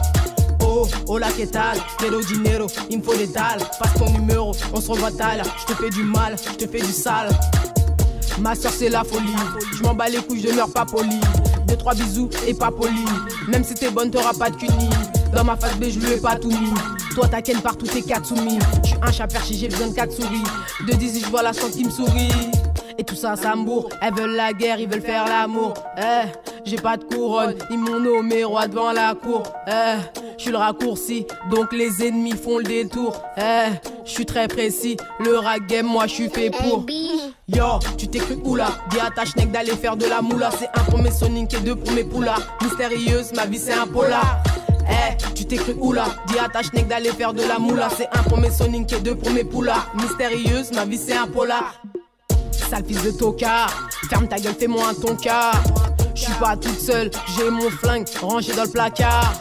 Oh, hola, que tal? Quiero dinero, il me faut des tales. Passe ton numéro, on se revoit tal. Je te fais du mal, je te fais du sale. Ma soeur c'est la folie, je m'en bats les couilles, je meurs pas poli. Deux trois bisous et pas poli. Même si t'es bonne, t'auras pas de cuni. Dans ma face B, je lui ai pas tout mis. Toi t'as ken partout, t'es Katsumi. Je suis un chat perché, j'ai besoin de quatre souris. De 10 je vois la chance qui me sourit. Et tout ça, ça. Elles veulent la guerre, ils veulent faire l'amour. Eh, j'ai pas de couronne, ils m'ont nommé roi devant la cour. Eh, je suis le raccourci, donc les ennemis font le détour. Eh, je suis très précis, le rap game, moi je suis fait pour. Yo, tu t'es cru où là Dis à ta d'aller faire de la moula. C'est un pour mes Sonic et deux pour mes poulas. Mystérieuse, ma vie c'est un polar. Eh, tu t'es cru oula, dis à ta d'aller faire de la moula. C'est un pour mes Sonic et deux pour mes poulas. Mystérieuse, ma vie c'est un polar. Sale fils de tocard, ferme ta gueule, fais-moi un ton car. Je suis pas toute seule, j'ai mon flingue rangé dans le placard.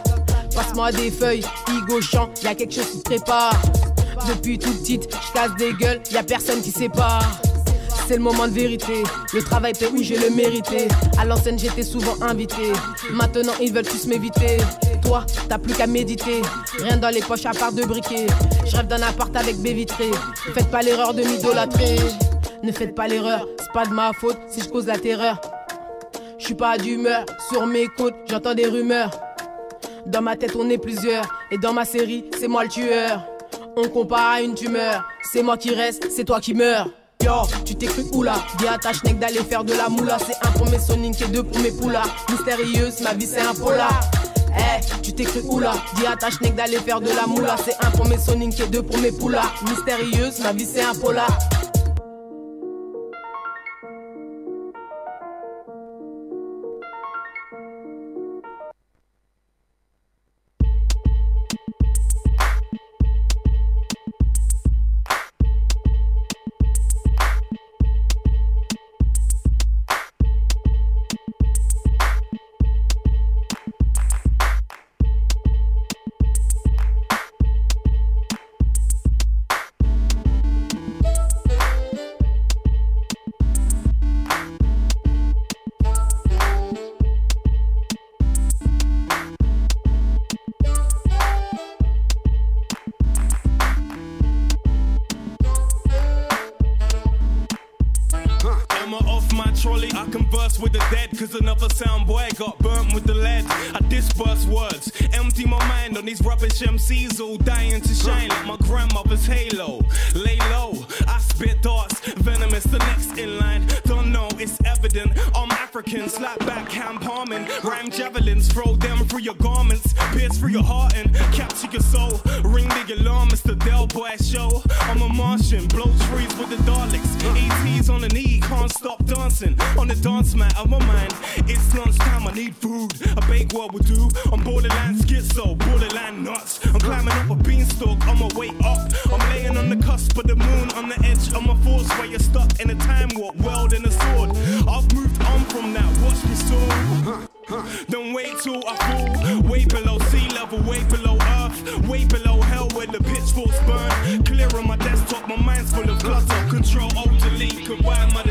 Passe-moi des feuilles, Igo y a quelque chose qui se prépare. Depuis toute petite, je casse des gueules, y a personne qui sépare. C'est le moment de vérité, le travail paie, oui je le mérité. À l'ancienne j'étais souvent invité, maintenant ils veulent tous m'éviter. Toi, t'as plus qu'à méditer, rien dans les poches à part de briquet. Je rêve d'un appart avec baie vitrée, faites pas l'erreur de m'idolâtrer. Ne faites pas l'erreur, c'est pas de ma faute si je cause la terreur. Je suis pas d'humeur, sur mes côtes j'entends des rumeurs. Dans ma tête on est plusieurs, et dans ma série c'est moi le tueur. On compare à une tumeur, c'est moi qui reste, c'est toi qui meurs. Yo, tu t'es cru oula, dis à ta schneck d'aller faire de la moula. C'est un pour mes Sonic et deux pour mes poulas. Mystérieuse, ma vie c'est un polar. Eh, tu t'es cru oula, dis à ta schneck d'aller faire de la moula. C'est un pour mes Sonic et deux pour mes poulas. Mystérieuse, ma vie c'est un polar. With the dead, cause another sound boy got burnt with the lead. I disperse words, empty my mind on these rubbish MCs, all dying to shine like my grandmother's halo. Lay low, I spit darts, African, slap back, hand palming, rhyme javelins, throw them through your garments, pierce through your heart and capture your soul. Ring the alarm, the Del Boy show. I'm a Martian, blow trees with the Daleks. ET's on the knee, can't stop dancing. On the dance mat of my mind, it's lunchtime, I need food. A bake what will do. I'm borderline schizo, borderline nuts. I'm climbing up a beanstalk on my way up. I'm laying on the cusp of the moon, on the edge of my force where you're stuck in a time warp, world in a sword. I've moved on from watch me soar. Don't wait till I fall. Way below sea level, way below earth, way below hell where the pitchforks burn. Clear on my desktop, my mind's full of clutter. Control, alt, delete, combine my.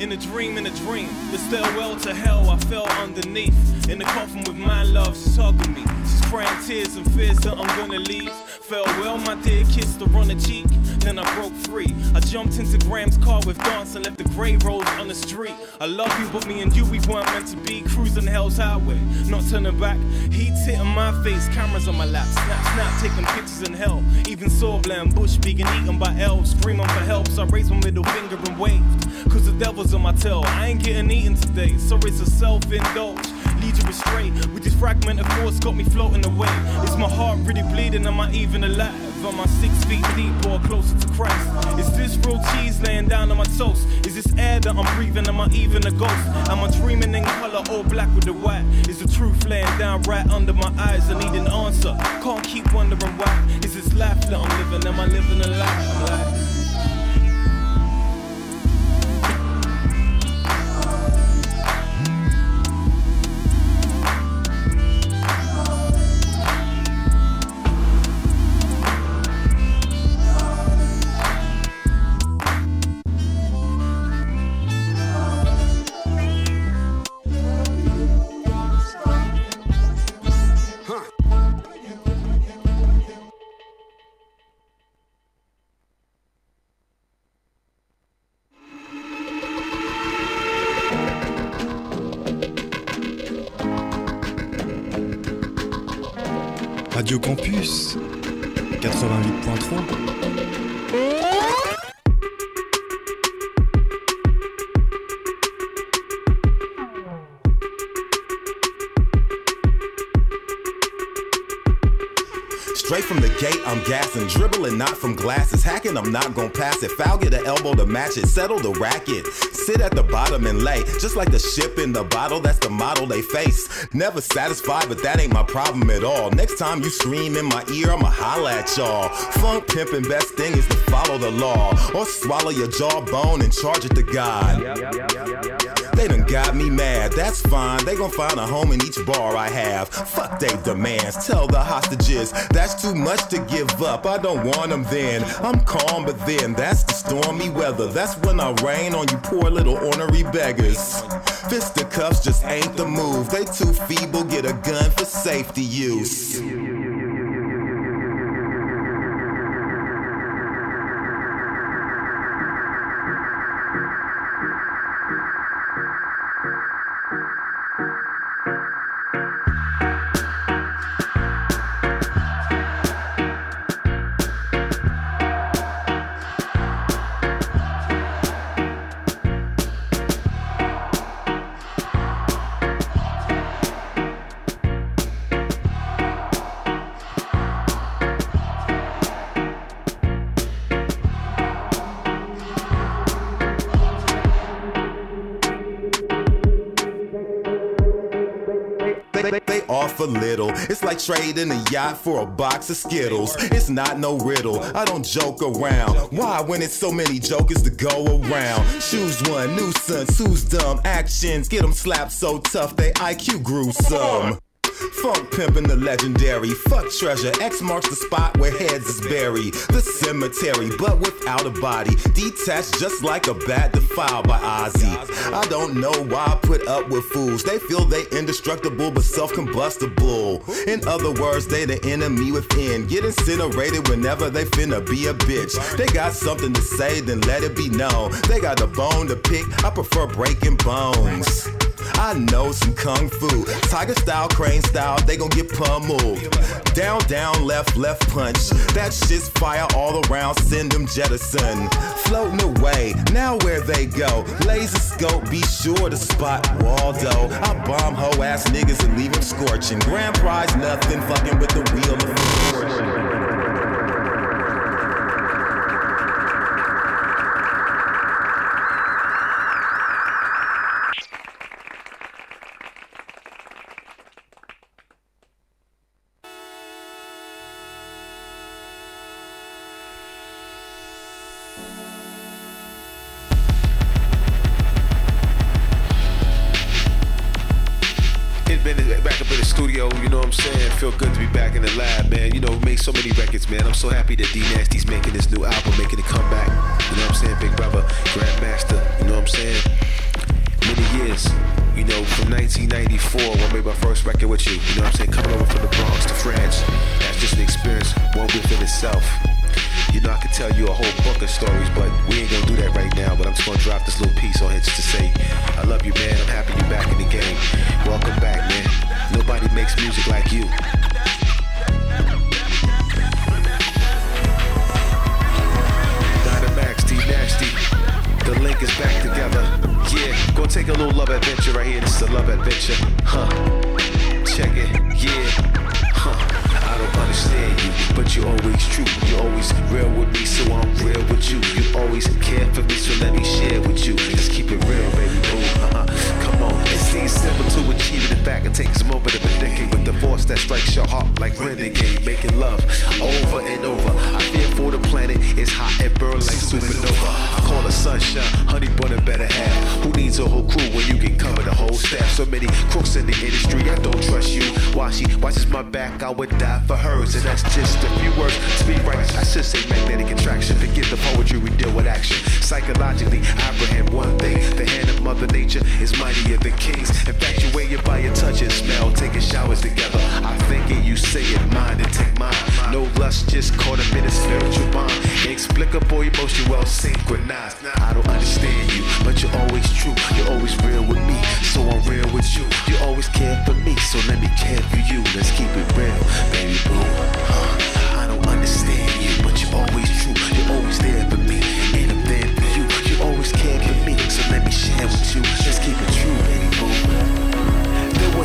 In a dream in a dream. The stairwell to hell I fell underneath. In the coffin with my love, she's hugging me. She's crying tears and fears that I'm gonna leave. Farewell, my dear, kissed her on the cheek. Then I broke free. I jumped into Graham's car with dance and left the grey on the street. I love you, but me and you, we weren't meant to be. Cruising hell's highway, not turning back. Heat's hitting my face, cameras on my lap. Snap, snap, taking pictures in hell. Even Sawbland Bush being eaten by elves. Screaming for help, so I raised my middle finger and waved. Cause the devil's on my tail. I ain't getting eaten today, so it's a self indulge. Lead you astray with this fragment of force, got me floating away. Is my heart really bleeding? Am I even alive? Am I six feet deep or closer to Christ? Is this real cheese laying down on my toast? Is this air that I'm breathing? Am I even a ghost? Am I dreaming in color, all black with the white? Is the truth laying down right under my eyes? I need an answer. Can't keep wondering why. Is this life that I'm living? Am I living a lie? Gate, I'm gassing, dribbling not from glasses, hacking. I'm not gonna pass it. Foul, get an elbow to match it, settle the racket. Sit at the bottom and lay, just like the ship in the bottle. That's the model they face. Never satisfied, but that ain't my problem at all. Next time you scream in my ear, I'ma holla at y'all. Funk pimping, best thing is to follow the law or swallow your jawbone and charge it to God. They done got me mad, that's fine. They gon' find a home in each bar I have. Fuck they demands, tell the hostages that's too much to give up. I don't want them then. I'm calm, but then that's the stormy weather. That's when I rain on you poor little ornery beggars. Fisticuffs just ain't the move. They too feeble, get a gun for safety use. It's like trading a yacht for a box of Skittles. It's not no riddle. I don't joke around. Why, when it's so many jokers to go around? Choose one, nuisance, who's dumb? Actions get them slapped so tough they IQ gruesome. Funk pimpin' the legendary. Fuck treasure. X marks the spot where heads is buried. The cemetery, but without a body. Detached just like a bat defiled by Ozzy. I don't know why I put up with fools. They feel they indestructible but self-combustible. In other words, they the enemy within. Get incinerated whenever they finna be a bitch. They got something to say, then let it be known. They got a bone to pick. I prefer breaking bones. I know some kung fu. Tiger style, crane style, they gon' get pummeled. Down, down, left, left punch. That shit's fire all around, send them jettison. Floating away, now where they go. Laser scope, be sure to spot Waldo. I bomb hoe ass niggas and leave them scorching. Grand prize, nothing fucking with the wheel of fortune. Link is back together. Yeah, go take a little love adventure right here. This is a love adventure. Huh. Check it. Yeah. Huh. I don't understand you, but you're always true. You're always real with me, so I'm real with you. You always care for me, so let me share with you. Just keep it real, baby. Ooh, uh-uh. Come on. It seems simple to achieve it. In fact, it takes a moment to predicate with the force that strikes your heart like renegade. Making love over and over. I fear for the planet. It's hot and burn like supernova. I call it sunshine, honey and better half. Who needs a whole crew when you can cover the whole staff? So many crooks in the industry, I don't trust you. Why she watches my back, I would die for hers. And that's just a few words. To be right, I should say magnetic attraction. Forget the poetry, we deal with action. Psychologically, I one thing. The hand of Mother Nature is mightier than ways. Infatuated by your touch and smell, taking showers together. I think it, you say it, mind and take mine. No lust, just caught up in a spiritual bond. Inexplicable emotion, well synchronized. I don't understand you, but you're always true. You're always real with me, so I'm real with you. You always care for me, so let me care for you. Let's keep it real, baby boo. Huh? I don't understand you, but you're always true. You're always there for me, and I'm there for you. You always care for me, so let me share with you. Let's keep it true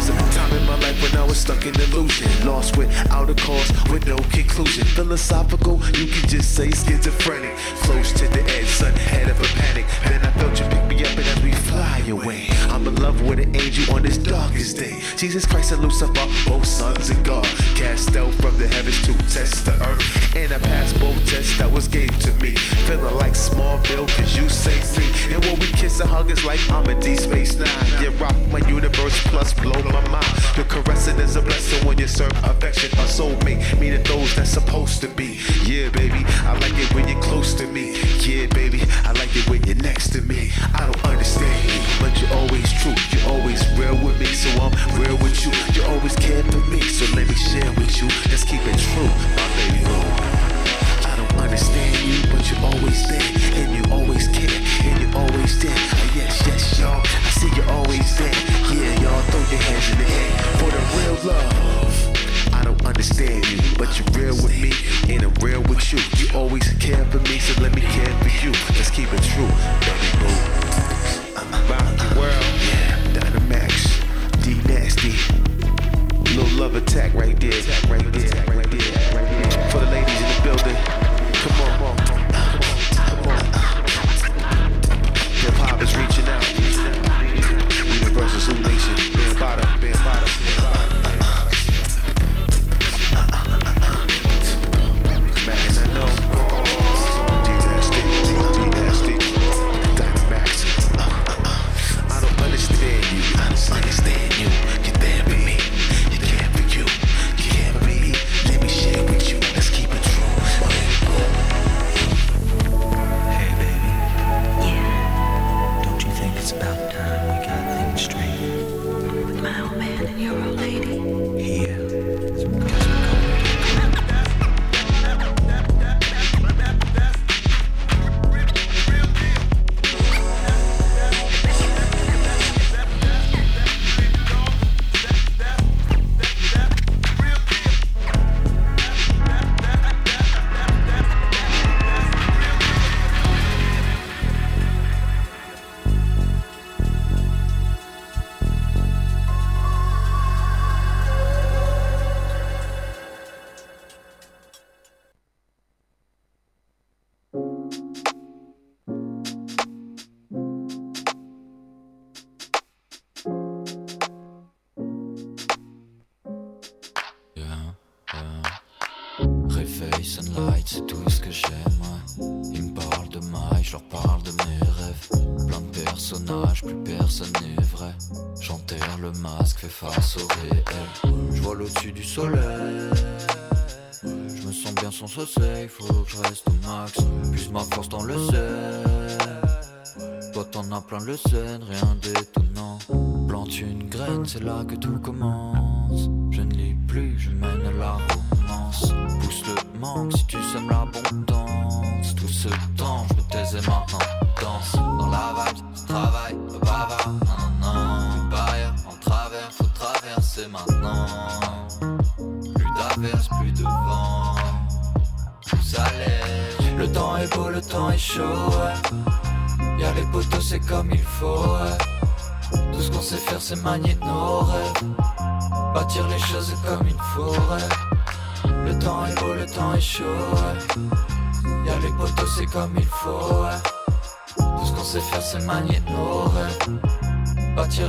was a time in my life when I was stuck in illusion, lost without a cause, with no conclusion. Philosophical, you can just say schizophrenic, close to the edge, sudden head of a panic. Then I felt you and as we fly away, I'm in love with an angel on this darkest day. Jesus Christ and Lucifer, both sons of God, cast out from the heavens to test the earth. And I passed both tests that was gave to me. Feeling like Smallville, cause you say free. And when we kiss and hug, it's like I'm in Deep Space Nine. You rock my universe, plus blow my mind. Your caressing is a blessing when you serve affection. A soulmate, meaning those that's supposed to be. Yeah, baby, I like it when you're close to me. Yeah, baby, I like it when you're next to me. I don't understand you, but you're always true. You're always real with me, so I'm real with you. You always care for me, so let me share with you. Let's keep it true, my baby boo. I don't understand you, but you're always there, and you always care, and you're always there. Uh, yes, yes, y'all, I see you're always there. Yeah, y'all, throw your hands in the air for the real love. I don't understand you, but you're real with me, and I'm real with you. You always care for me, so let me care for you. Let's keep it true, baby boo. The world, Dynamax, D nasty. Little love attack right there, right there, right there, right there. For the ladies in the building, le scène,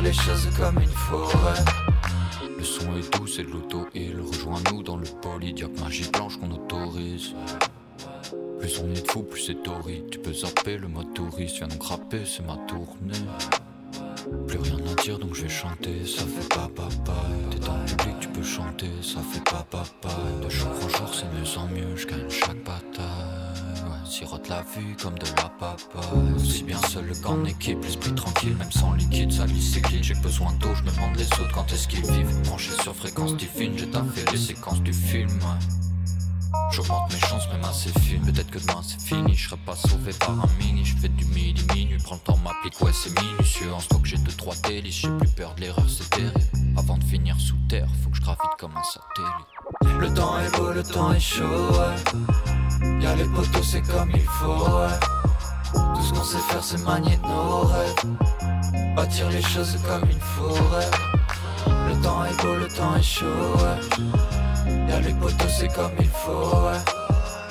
Les choses comme il faut. Le son est doux, c'est de l'auto-heal. Rejoins-nous dans le polydiaque magie blanche qu'on autorise. Plus on est fou, plus c'est torride. Tu peux zapper le mode touriste, viens donc rapper, c'est ma tournée. Plus rien à dire donc je vais chanter, ça fait pas papa. T'es dans le public, tu peux chanter, ça fait pas papa. De jour en jour, c'est mieux en mieux, je gagne chaque sirote la vue comme de la papaye. Aussi bien seul qu'en équipe, l'esprit tranquille, même sans liquide, ça clean. J'ai besoin d'eau, je me demande les autres quand est-ce qu'ils vivent? Branché sur fréquence divine, j'ai taffé les séquences du film. J'augmente mes chances, même assez fines. Peut-être que demain c'est fini, je serai pas sauvé par un mini. Je fais du midi minuit, prends le temps m'applique, ouais c'est minutieux. En stock j'ai deux trois délices, j'ai plus peur de l'erreur, c'est terrible. Avant de finir sous terre, faut que je gravite comme un satellite. Le temps est beau, le temps est chaud, ouais. Y'a les potos c'est comme il faut, ouais. Tout ce qu'on sait faire, c'est manier nos rêves. Bâtir les choses comme il faut. Le temps est beau, le temps est chaud, ouais. Y'a les potos c'est comme il faut, ouais.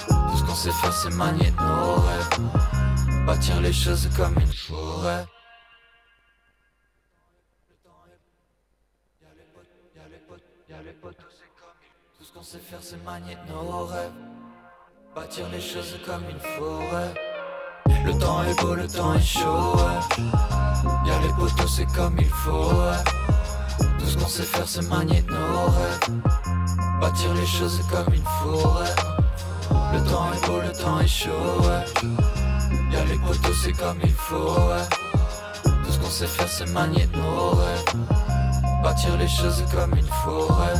Tout ce qu'on sait faire, c'est manier nos rêves. Bâtir les choses comme il faut, ouais. Y'a les potos, c'est comme il faut. Tout ce qu'on sait faire, c'est manier nos rêves. Bâtir les choses comme une forêt. Le temps est beau, le temps est chaud. Ouais. Y'a les poteaux, c'est comme il faut. Tout ce qu'on sait faire, c'est manier nos rêves. Bâtir les choses comme une forêt. Le temps est beau, le temps est chaud. Ouais. Y'a les poteaux, c'est comme il faut. Tout ce qu'on sait faire, c'est manier nos rêves. Bâtir les choses comme une forêt.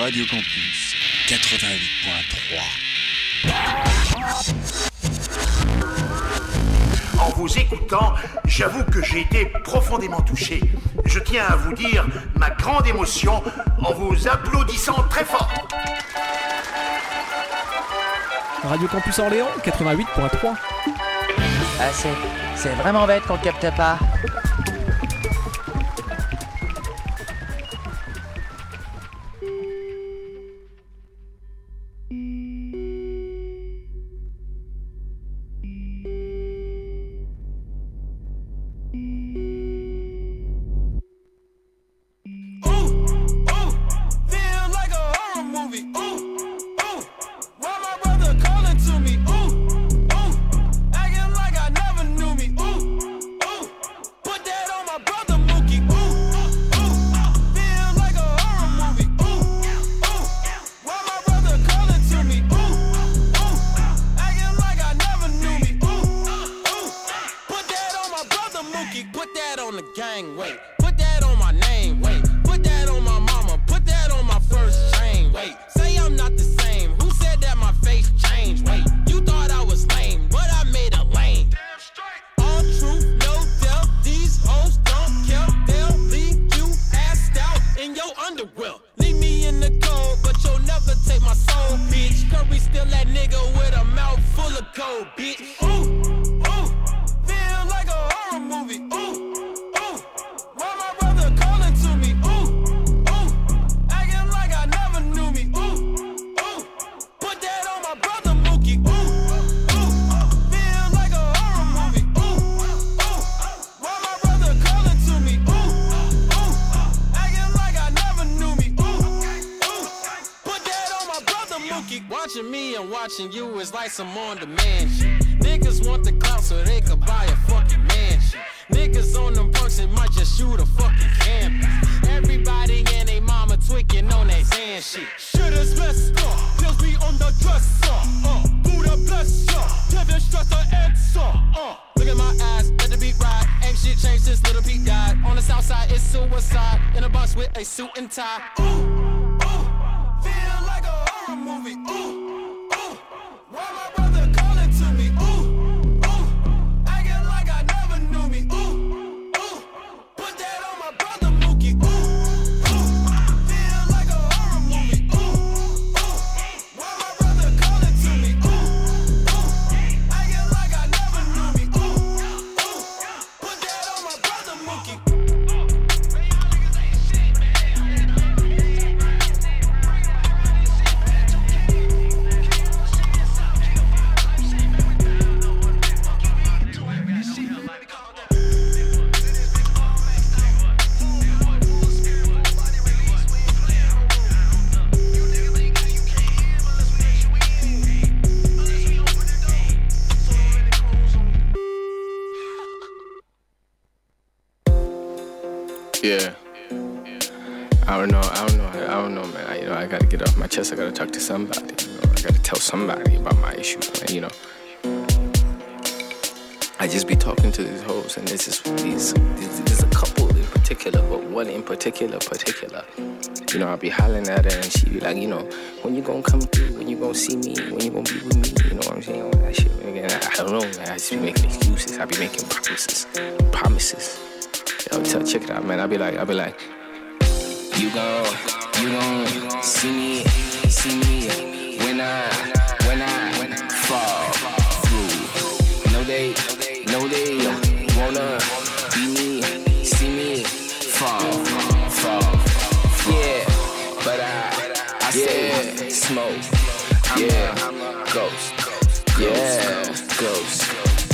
Radio Campus 88.3. En vous écoutant, j'avoue que j'ai été profondément touché. Je tiens à vous dire ma grande émotion en vous applaudissant très fort. Radio Campus Orléans 88.3. Ah, c'est, c'est vraiment bête qu'on ne capte pas. Particular, particular. You know, I'll be hollering at her and she be like, you know, when you gonna come through, when you gonna see me, when you gonna be with me, you know what I'm saying? That shit. Again, I, I don't know, man. I just be making excuses. I be making promises. Promises. Yo, tell, check it out, man. I'll be like, I'll be like, you gon' you gon' see me, see me when I Ghost. Yeah, ghost.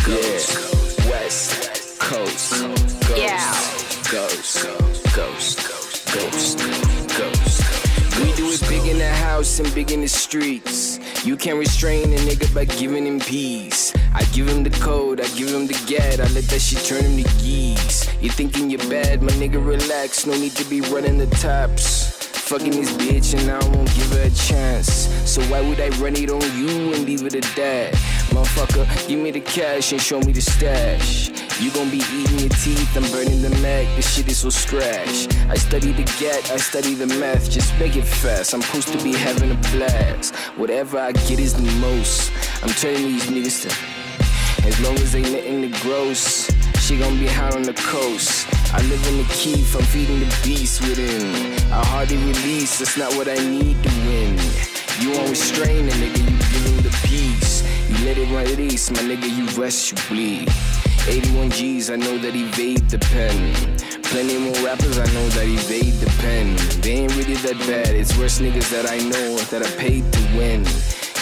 Yeah, West Coast. Ghost. Ghost. Ghost. Ghost. Ghost. We do it big in the house and big in the streets. You can't restrain a nigga by giving him peace. I give him the code, I give him the gat, I let that shit turn him to geese. You thinking you're bad, my nigga, relax. No need to be running the tops. Fucking this bitch and I won't give her a chance. So why would I run it on you and leave it at that? Motherfucker, give me the cash and show me the stash. You gon' be eating your teeth, I'm burning the Mac, this shit is so scratch. I study the get, I study the math, just make it fast. I'm supposed to be having a blast. Whatever I get is the most. I'm turning these niggas to. As long as they nothing the gross, she gon' be hot on the coast. I live in the keep, I'm feeding the beast within. I hardly release, that's not what I need to win. You won't restrain a nigga, you him the peace. You let it release, my nigga, you rest, you bleed. 81 G's, I know that evade the pen. Plenty more rappers, I know that evade the pen. They ain't really that bad, it's worse niggas that I know that I paid to win.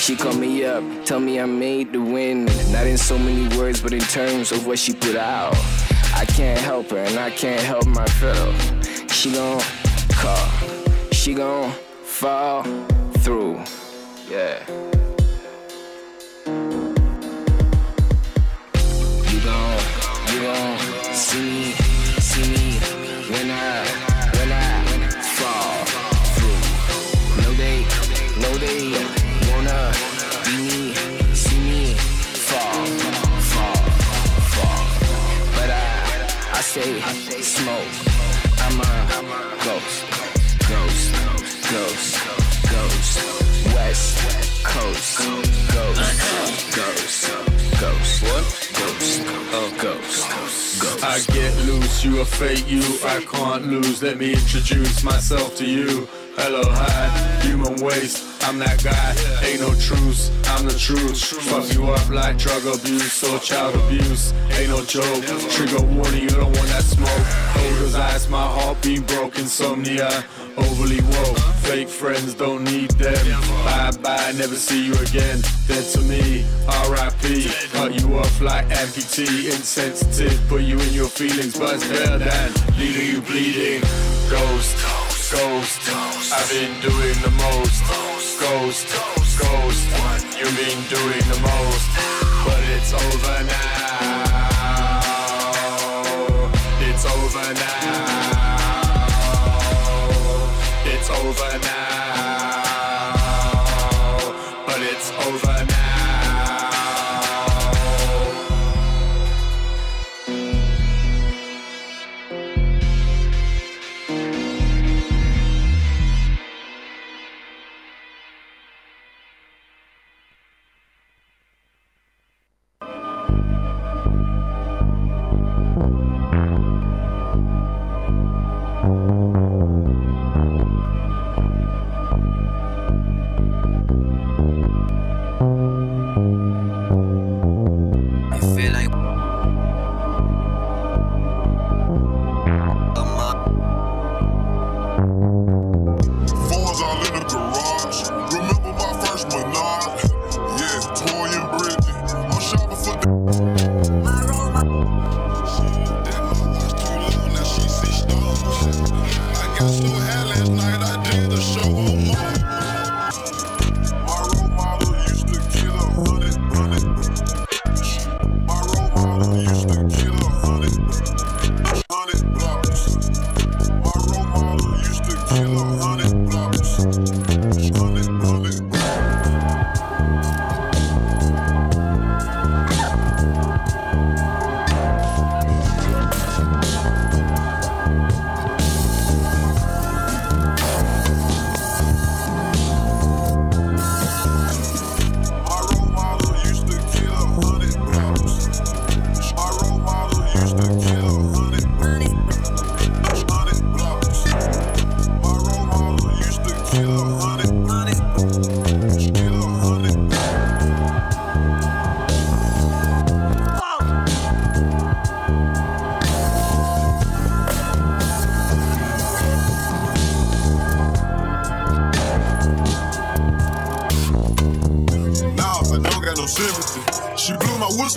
She call me up, tell me I'm made to win. Not in so many words, but in terms of what she put out. I can't help her, and I can't help my fellow. She gon' call, she gon' fall through. Yeah. You gon' you gon' see say smoke. I'm a ghost, ghost, ghost, ghost. West Coast, ghost, ghost, ghost. What? Ghost, oh, ghost, ghost. I get loose, you a fake you, I can't lose. Let me introduce myself to you. Hello, hi, human waste. I'm that guy, ain't no truce, I'm the truth. Fuck you up like drug abuse or child abuse. Ain't no joke. Trigger warning, you don't want that smoke. Holders eyes, my heart being broke, insomnia. Overly woke, fake friends don't need them. Bye bye, never see you again. Dead to me, RIP. Cut you off like amputee, insensitive. Put you in your feelings, but it's better than leaving you bleeding. Ghost, ghost. I've been doing the most. Ghost, ghost. You've been doing the most, but it's over now. It's over now. It's over now. But it's over now.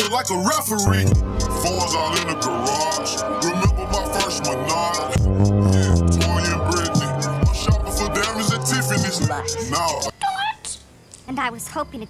Like a referee. Phones all in the garage. Remember my first Menard? Yeah, Toya and Brittany. I'm shopping for diamonds at Tiffany's. Nah, And I was hoping to.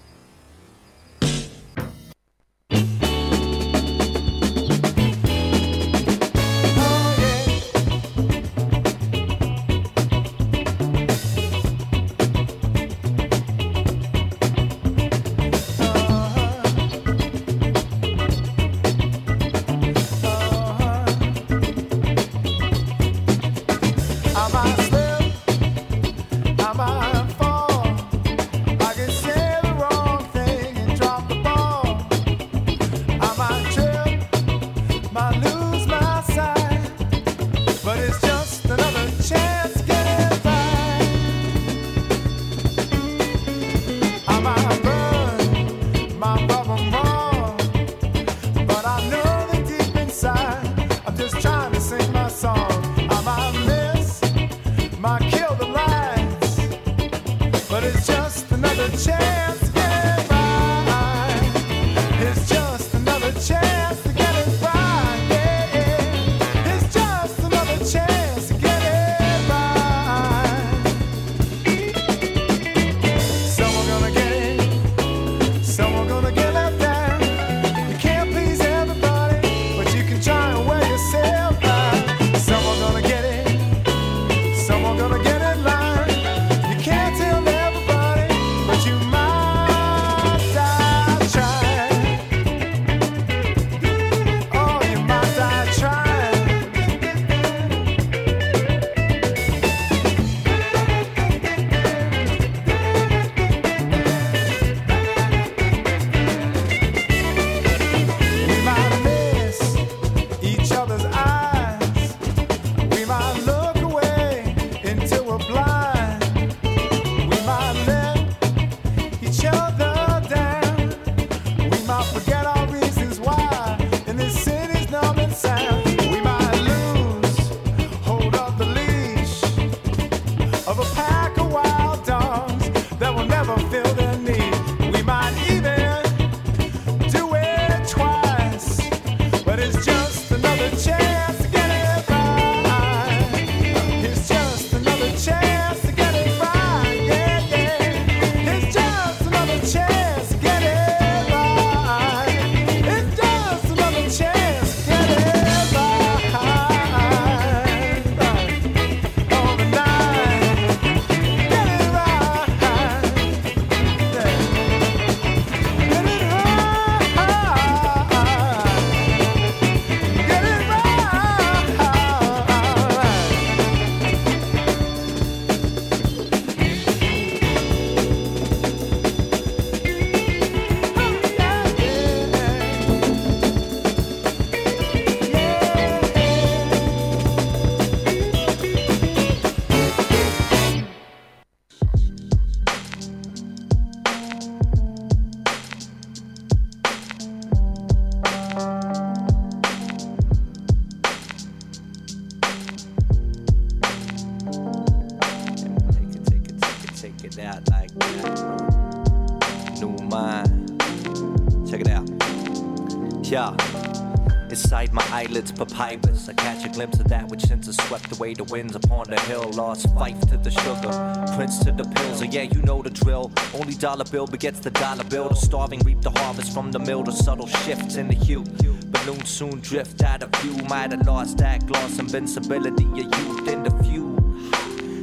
I catch a glimpse of that which since has swept away the winds upon the hill. Lost fife to the sugar, prince to the pills. Oh, yeah, you know the drill. Only dollar bill begets the dollar bill. The starving reap the harvest from the mill. The subtle shifts in the hue. Balloons soon drift out of view. Might have lost that gloss invincibility of youth in the few.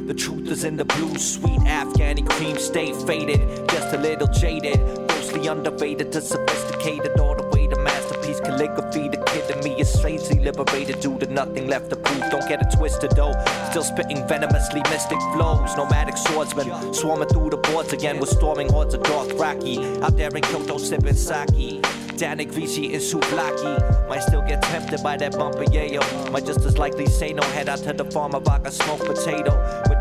The truth is in the blue, sweet Afghani cream, stay faded, just a little jaded, mostly underrated to calligraphy. The kid in me is strangely liberated due to nothing left to prove. Don't get it twisted though, still spitting venomously mystic flows. Nomadic swordsman swarming through the boards again with storming hordes of Dothraki. Out there in Kyoto sipping sake. Danik Vici and Souvlaki Might still get tempted by that bumper yayo Might just as likely say no Head out to the farm of I can smoke potato With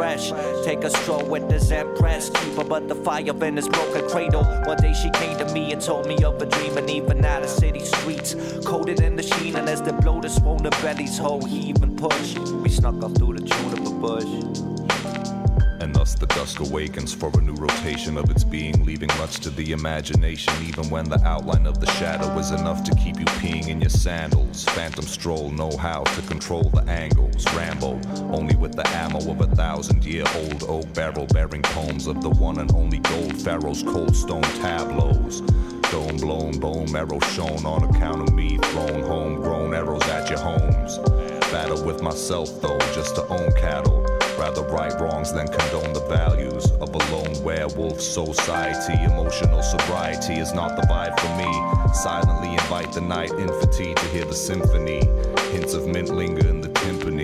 fresh Take a stroll with the Zen press. Keep her but the fire in his broken cradle. One day she came to me and told me of a dream, and even out of city streets, coated in the sheen, and as the blow the swollen bellies hold, he even push. We snuck up through the juniper bush. And thus the dusk awakens for a new rotation of its being, leaving much to the imagination, even when the outline of the shadow is enough to keep you peeing in your sandals. Phantom stroll, know how to control the angles. Rambo, only with the ammo of a thousand year old oak barrel, bearing poems of the one and only gold pharaoh's cold stone tableaus. Dome blown, bone marrow shown on account of me, thrown homegrown arrows at your homes. Battle with myself though, just to own cattle. Rather right wrongs than condone the values of a lone werewolf society. Emotional sobriety is not the vibe for me. Silently invite the night in fatigue to hear the symphony. Hints of mint linger in the timpani.